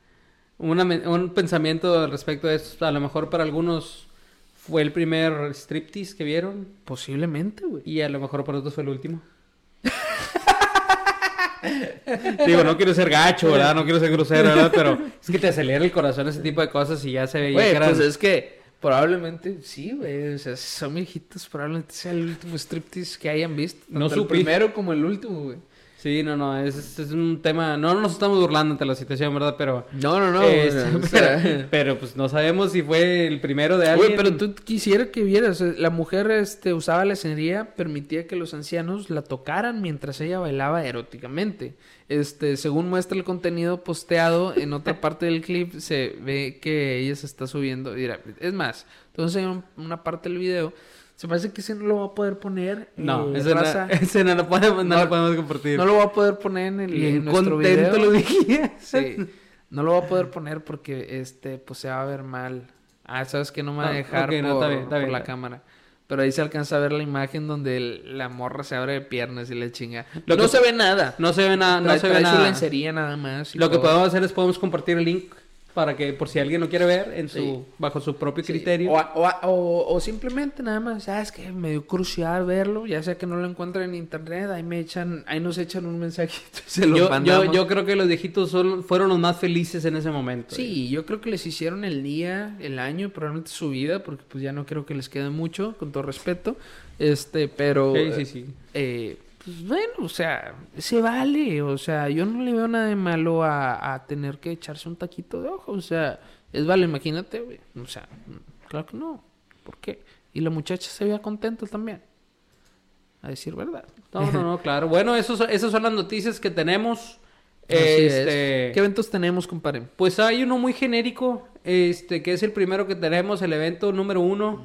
una un pensamiento al respecto de esto. A lo mejor para algunos fue el primer striptease que vieron Posiblemente, güey. y a lo mejor para otros fue el último. Digo, no quiero ser gacho, ¿verdad? No quiero ser grosero, ¿verdad? Pero es que te acelera el corazón ese tipo de cosas y ya se veía Güey, que eran... pues es que probablemente sí, güey. O sea, si son viejitos, probablemente sea el último striptease que hayan visto. No el supí. primero como el último, güey. Sí, no, no, es, es un tema... No nos estamos burlando ante la situación, ¿verdad? Pero... No, no, no. este, o pero, sea, pero, pues no sabemos si fue el primero de alguien. Güey, pero tú quisiera que vieras, eh, la mujer este, usaba la escenería, permitía que los ancianos la tocaran mientras ella bailaba eróticamente. Este, según muestra el contenido posteado en otra parte del clip, se ve que ella se está subiendo. Mira, es más, entonces en una parte del video, se parece que ese no lo va a poder poner. No, eh, ese, raza. no, ese no lo podemos, no No, lo podemos compartir. No lo va a poder poner en, el, en nuestro contento video. lo dije. Sí. No lo voy a poder poner porque, este, pues se va a ver mal. Ah, sabes que no me va a dejar ok, no, por, está bien, está por bien, la cámara. Pero ahí se alcanza a ver la imagen donde el- la morra se abre de piernas y le chinga. Lo no que- se ve nada. No se ve nada, no se ve su nada. lencería nada más. Lo que podemos hacer es podemos compartir el link para que por si alguien lo quiere ver en su Sí. bajo su propio Sí, criterio. O, o- o- o simplemente nada más, sabes que me dio crucial verlo, ya sea que no lo encuentren en internet, ahí me echan, ahí nos echan un mensajito y se lo yo, yo, mandamos. yo creo que los viejitos son, fueron los más felices en ese momento. Sí, yo creo que les hicieron el día, el año, probablemente su vida, porque pues ya no creo que les quede mucho, con todo respeto. Este, pero Sí, sí, sí. eh, pues bueno, o sea, se vale, o sea, yo no le veo nada de malo a, a tener que echarse un taquito de ojo, o sea, es vale, imagínate, güey, o sea, claro que no, ¿por qué? Y la muchacha se veía contenta también, a decir verdad. No, no, no, claro. Bueno, esos, esas son las noticias que tenemos. Es. este, ¿Qué eventos tenemos, compadre? Pues hay uno muy genérico, este, que es el primero que tenemos, el evento número uno.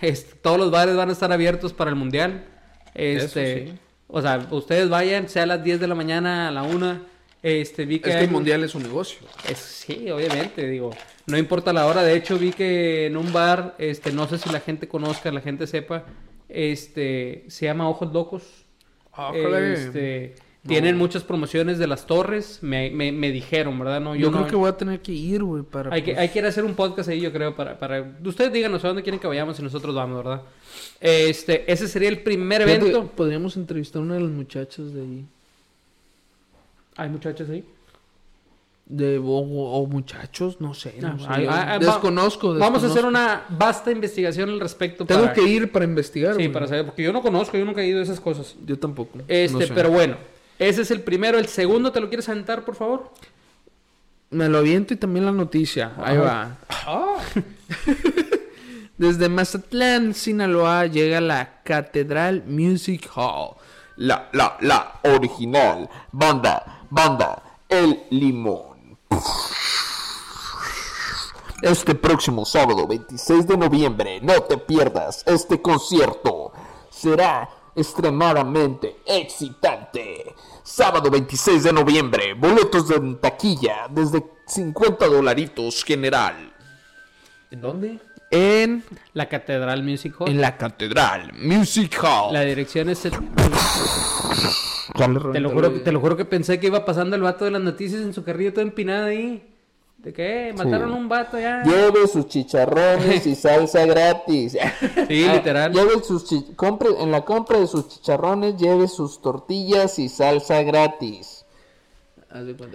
Este, todos los bares van a estar abiertos para el mundial. Este, Eso sí. O sea, ustedes vayan, sea a las 10 de la mañana, a la 1. Este, vi que Es que hay- el mundial es un negocio. es- sí, obviamente, digo, no importa la hora. De hecho, vi que en un bar, este, no sé si la gente conozca, la gente sepa, este, se llama Ojos Locos. Este, Tienen muchas promociones de las torres, me, me, me dijeron, ¿verdad? No, Yo, yo, creo no- que voy a tener que ir, güey, para... hay que, pues, hay que ir a hacer un podcast ahí, yo creo, para, para... Ustedes díganos a dónde quieren que vayamos y nosotros vamos, ¿verdad? Este, ese sería el primer Fíjate, evento. Podríamos entrevistar a una de las muchachas de ahí. ¿Hay muchachos ahí? De, o, o muchachos, no sé. No Ah, sé, desconozco, Vamos a hacer una vasta investigación al respecto. Tengo para- que ir para investigar, Sí, güey. para saber, porque yo no conozco, yo nunca he ido a esas cosas. Yo tampoco. Este, no sé. pero bueno, ese es el primero. El segundo, ¿te lo quieres aventar, por favor? Me lo aviento y también la noticia. Ahí va. Desde Mazatlán, Sinaloa, llega la Catedral Music Hall. La, la, la original. Banda, banda, el limón. Este próximo sábado 26 de noviembre, no te pierdas este concierto. Será extremadamente excitante. Sábado 26 de noviembre, boletos de taquilla desde 50 dolaritos general. ¿En dónde? En, La Catedral Music Hall. en la Catedral Music Hall. La dirección es... el- Te lo, juro, te lo juro que pensé que iba pasando el vato de las noticias en su carrillo todo empinado ahí. ¿De qué? Mataron a un vato ya. Lleve sus chicharrones y salsa gratis. Sí, literal. Lleve sus chi- compre, en la compra de sus chicharrones, lleve sus tortillas y salsa gratis.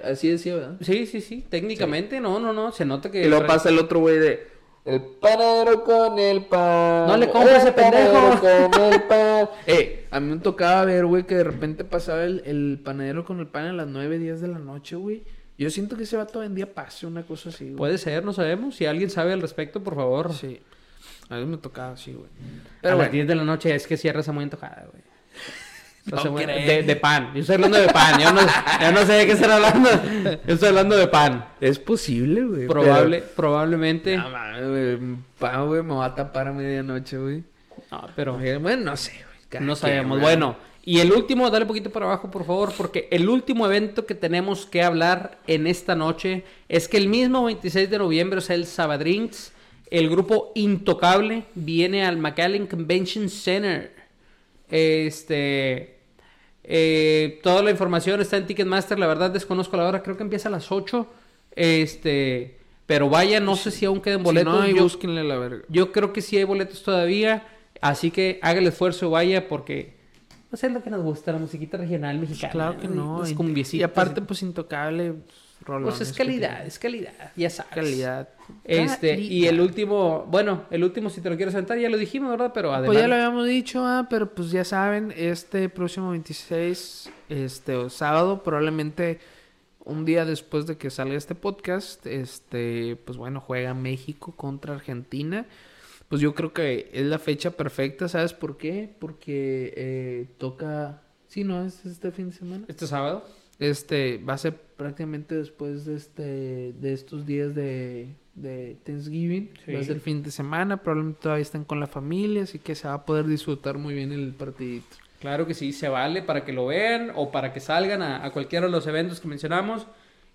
Así decía, ¿verdad? Sí, sí, sí. Técnicamente, no, no, no. Se nota que... Y luego pasa el otro güey de... El panadero con el pan. No le compres el ese pendejo. panadero con el pan. Eh, a mí me tocaba ver, güey, que de repente pasaba el, el panadero con el pan a las 9, 10 de la noche, güey. Yo siento que ese vato vendía pase, una cosa así, güey. Puede ser, no sabemos. Si alguien sabe al respecto, por favor. Sí. A mí me tocaba así, güey. Pero a las bueno, 10 de la noche es que cierra esa muy antojada, güey. No de, de pan. Yo estoy hablando de pan. Yo no, yo no sé de qué estar hablando. Yo estoy hablando de pan. es posible, güey. Probable, probablemente. Pero... No, mames, güey. Pan, güey, me va a tapar a medianoche, güey. No, pero Bueno, no sé, güey. No sabemos. Bueno, y el último, dale poquito para abajo, por favor, porque el último evento que tenemos que hablar en esta noche es que el mismo 26 de noviembre, o sea, el Sabadrinks, el grupo Intocable viene al McAllen Convention Center. Este. eh, toda la información está en Ticketmaster. La verdad, desconozco la hora. Creo que empieza a las 8. Este. Pero vaya, no sé si aún quedan boletos. Si no, Yo- búsquenle la verga. yo creo que sí hay boletos todavía. Así que haga el esfuerzo, vaya, porque. Sé es lo que nos gusta, la musiquita regional mexicana. Claro que no. Es y- como Y aparte, pues, intocable. Pues es calidad, es calidad, ya sabes. Calidad. Este, y el último, bueno, el último, si te lo quieres sentar, ya lo dijimos, ¿verdad? Pero Pues ya lo habíamos dicho, ah, pero pues ya saben, este próximo 26, este o sábado, probablemente un día después de que salga este podcast, este, pues bueno, juega México contra Argentina. Pues yo creo que es la fecha perfecta, ¿sabes por qué? Porque eh, toca, sí, no, es este fin de semana. Este sábado. Este, va a ser prácticamente después de este, de estos días de, de Thanksgiving. Sí. Va a ser fin de semana, probablemente todavía están con la familia, así que se va a poder disfrutar muy bien el partidito. Claro que sí, se vale para que lo vean o para que salgan a, a cualquiera de los eventos que mencionamos.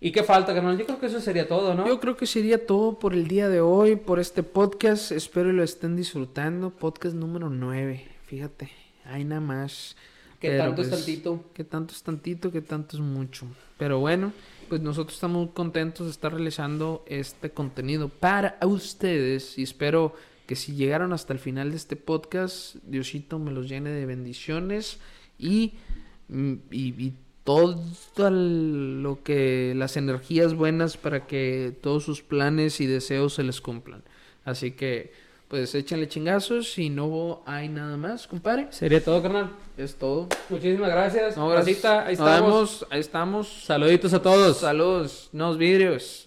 ¿Y qué falta, carnal? Yo creo que eso sería todo, ¿no? Yo creo que sería todo por el día de hoy, por este podcast. Espero lo estén disfrutando. Podcast número 9. Fíjate, hay nada más. ¿Qué Pero, tanto es pues, tantito? Que tanto es tantito, que tanto es mucho. Pero bueno, pues nosotros estamos muy contentos de estar realizando este contenido para ustedes. Y espero que si llegaron hasta el final de este podcast, Diosito me los llene de bendiciones y, y, y todo lo que las energías buenas para que todos sus planes y deseos se les cumplan. Así que, pues échenle chingazos y no hay nada más, compadre. Sería todo, carnal. Es todo. Muchísimas gracias. No, Racita, ahí Nos estamos. vemos, ahí estamos. Saluditos a todos. Saludos, nos vidrios.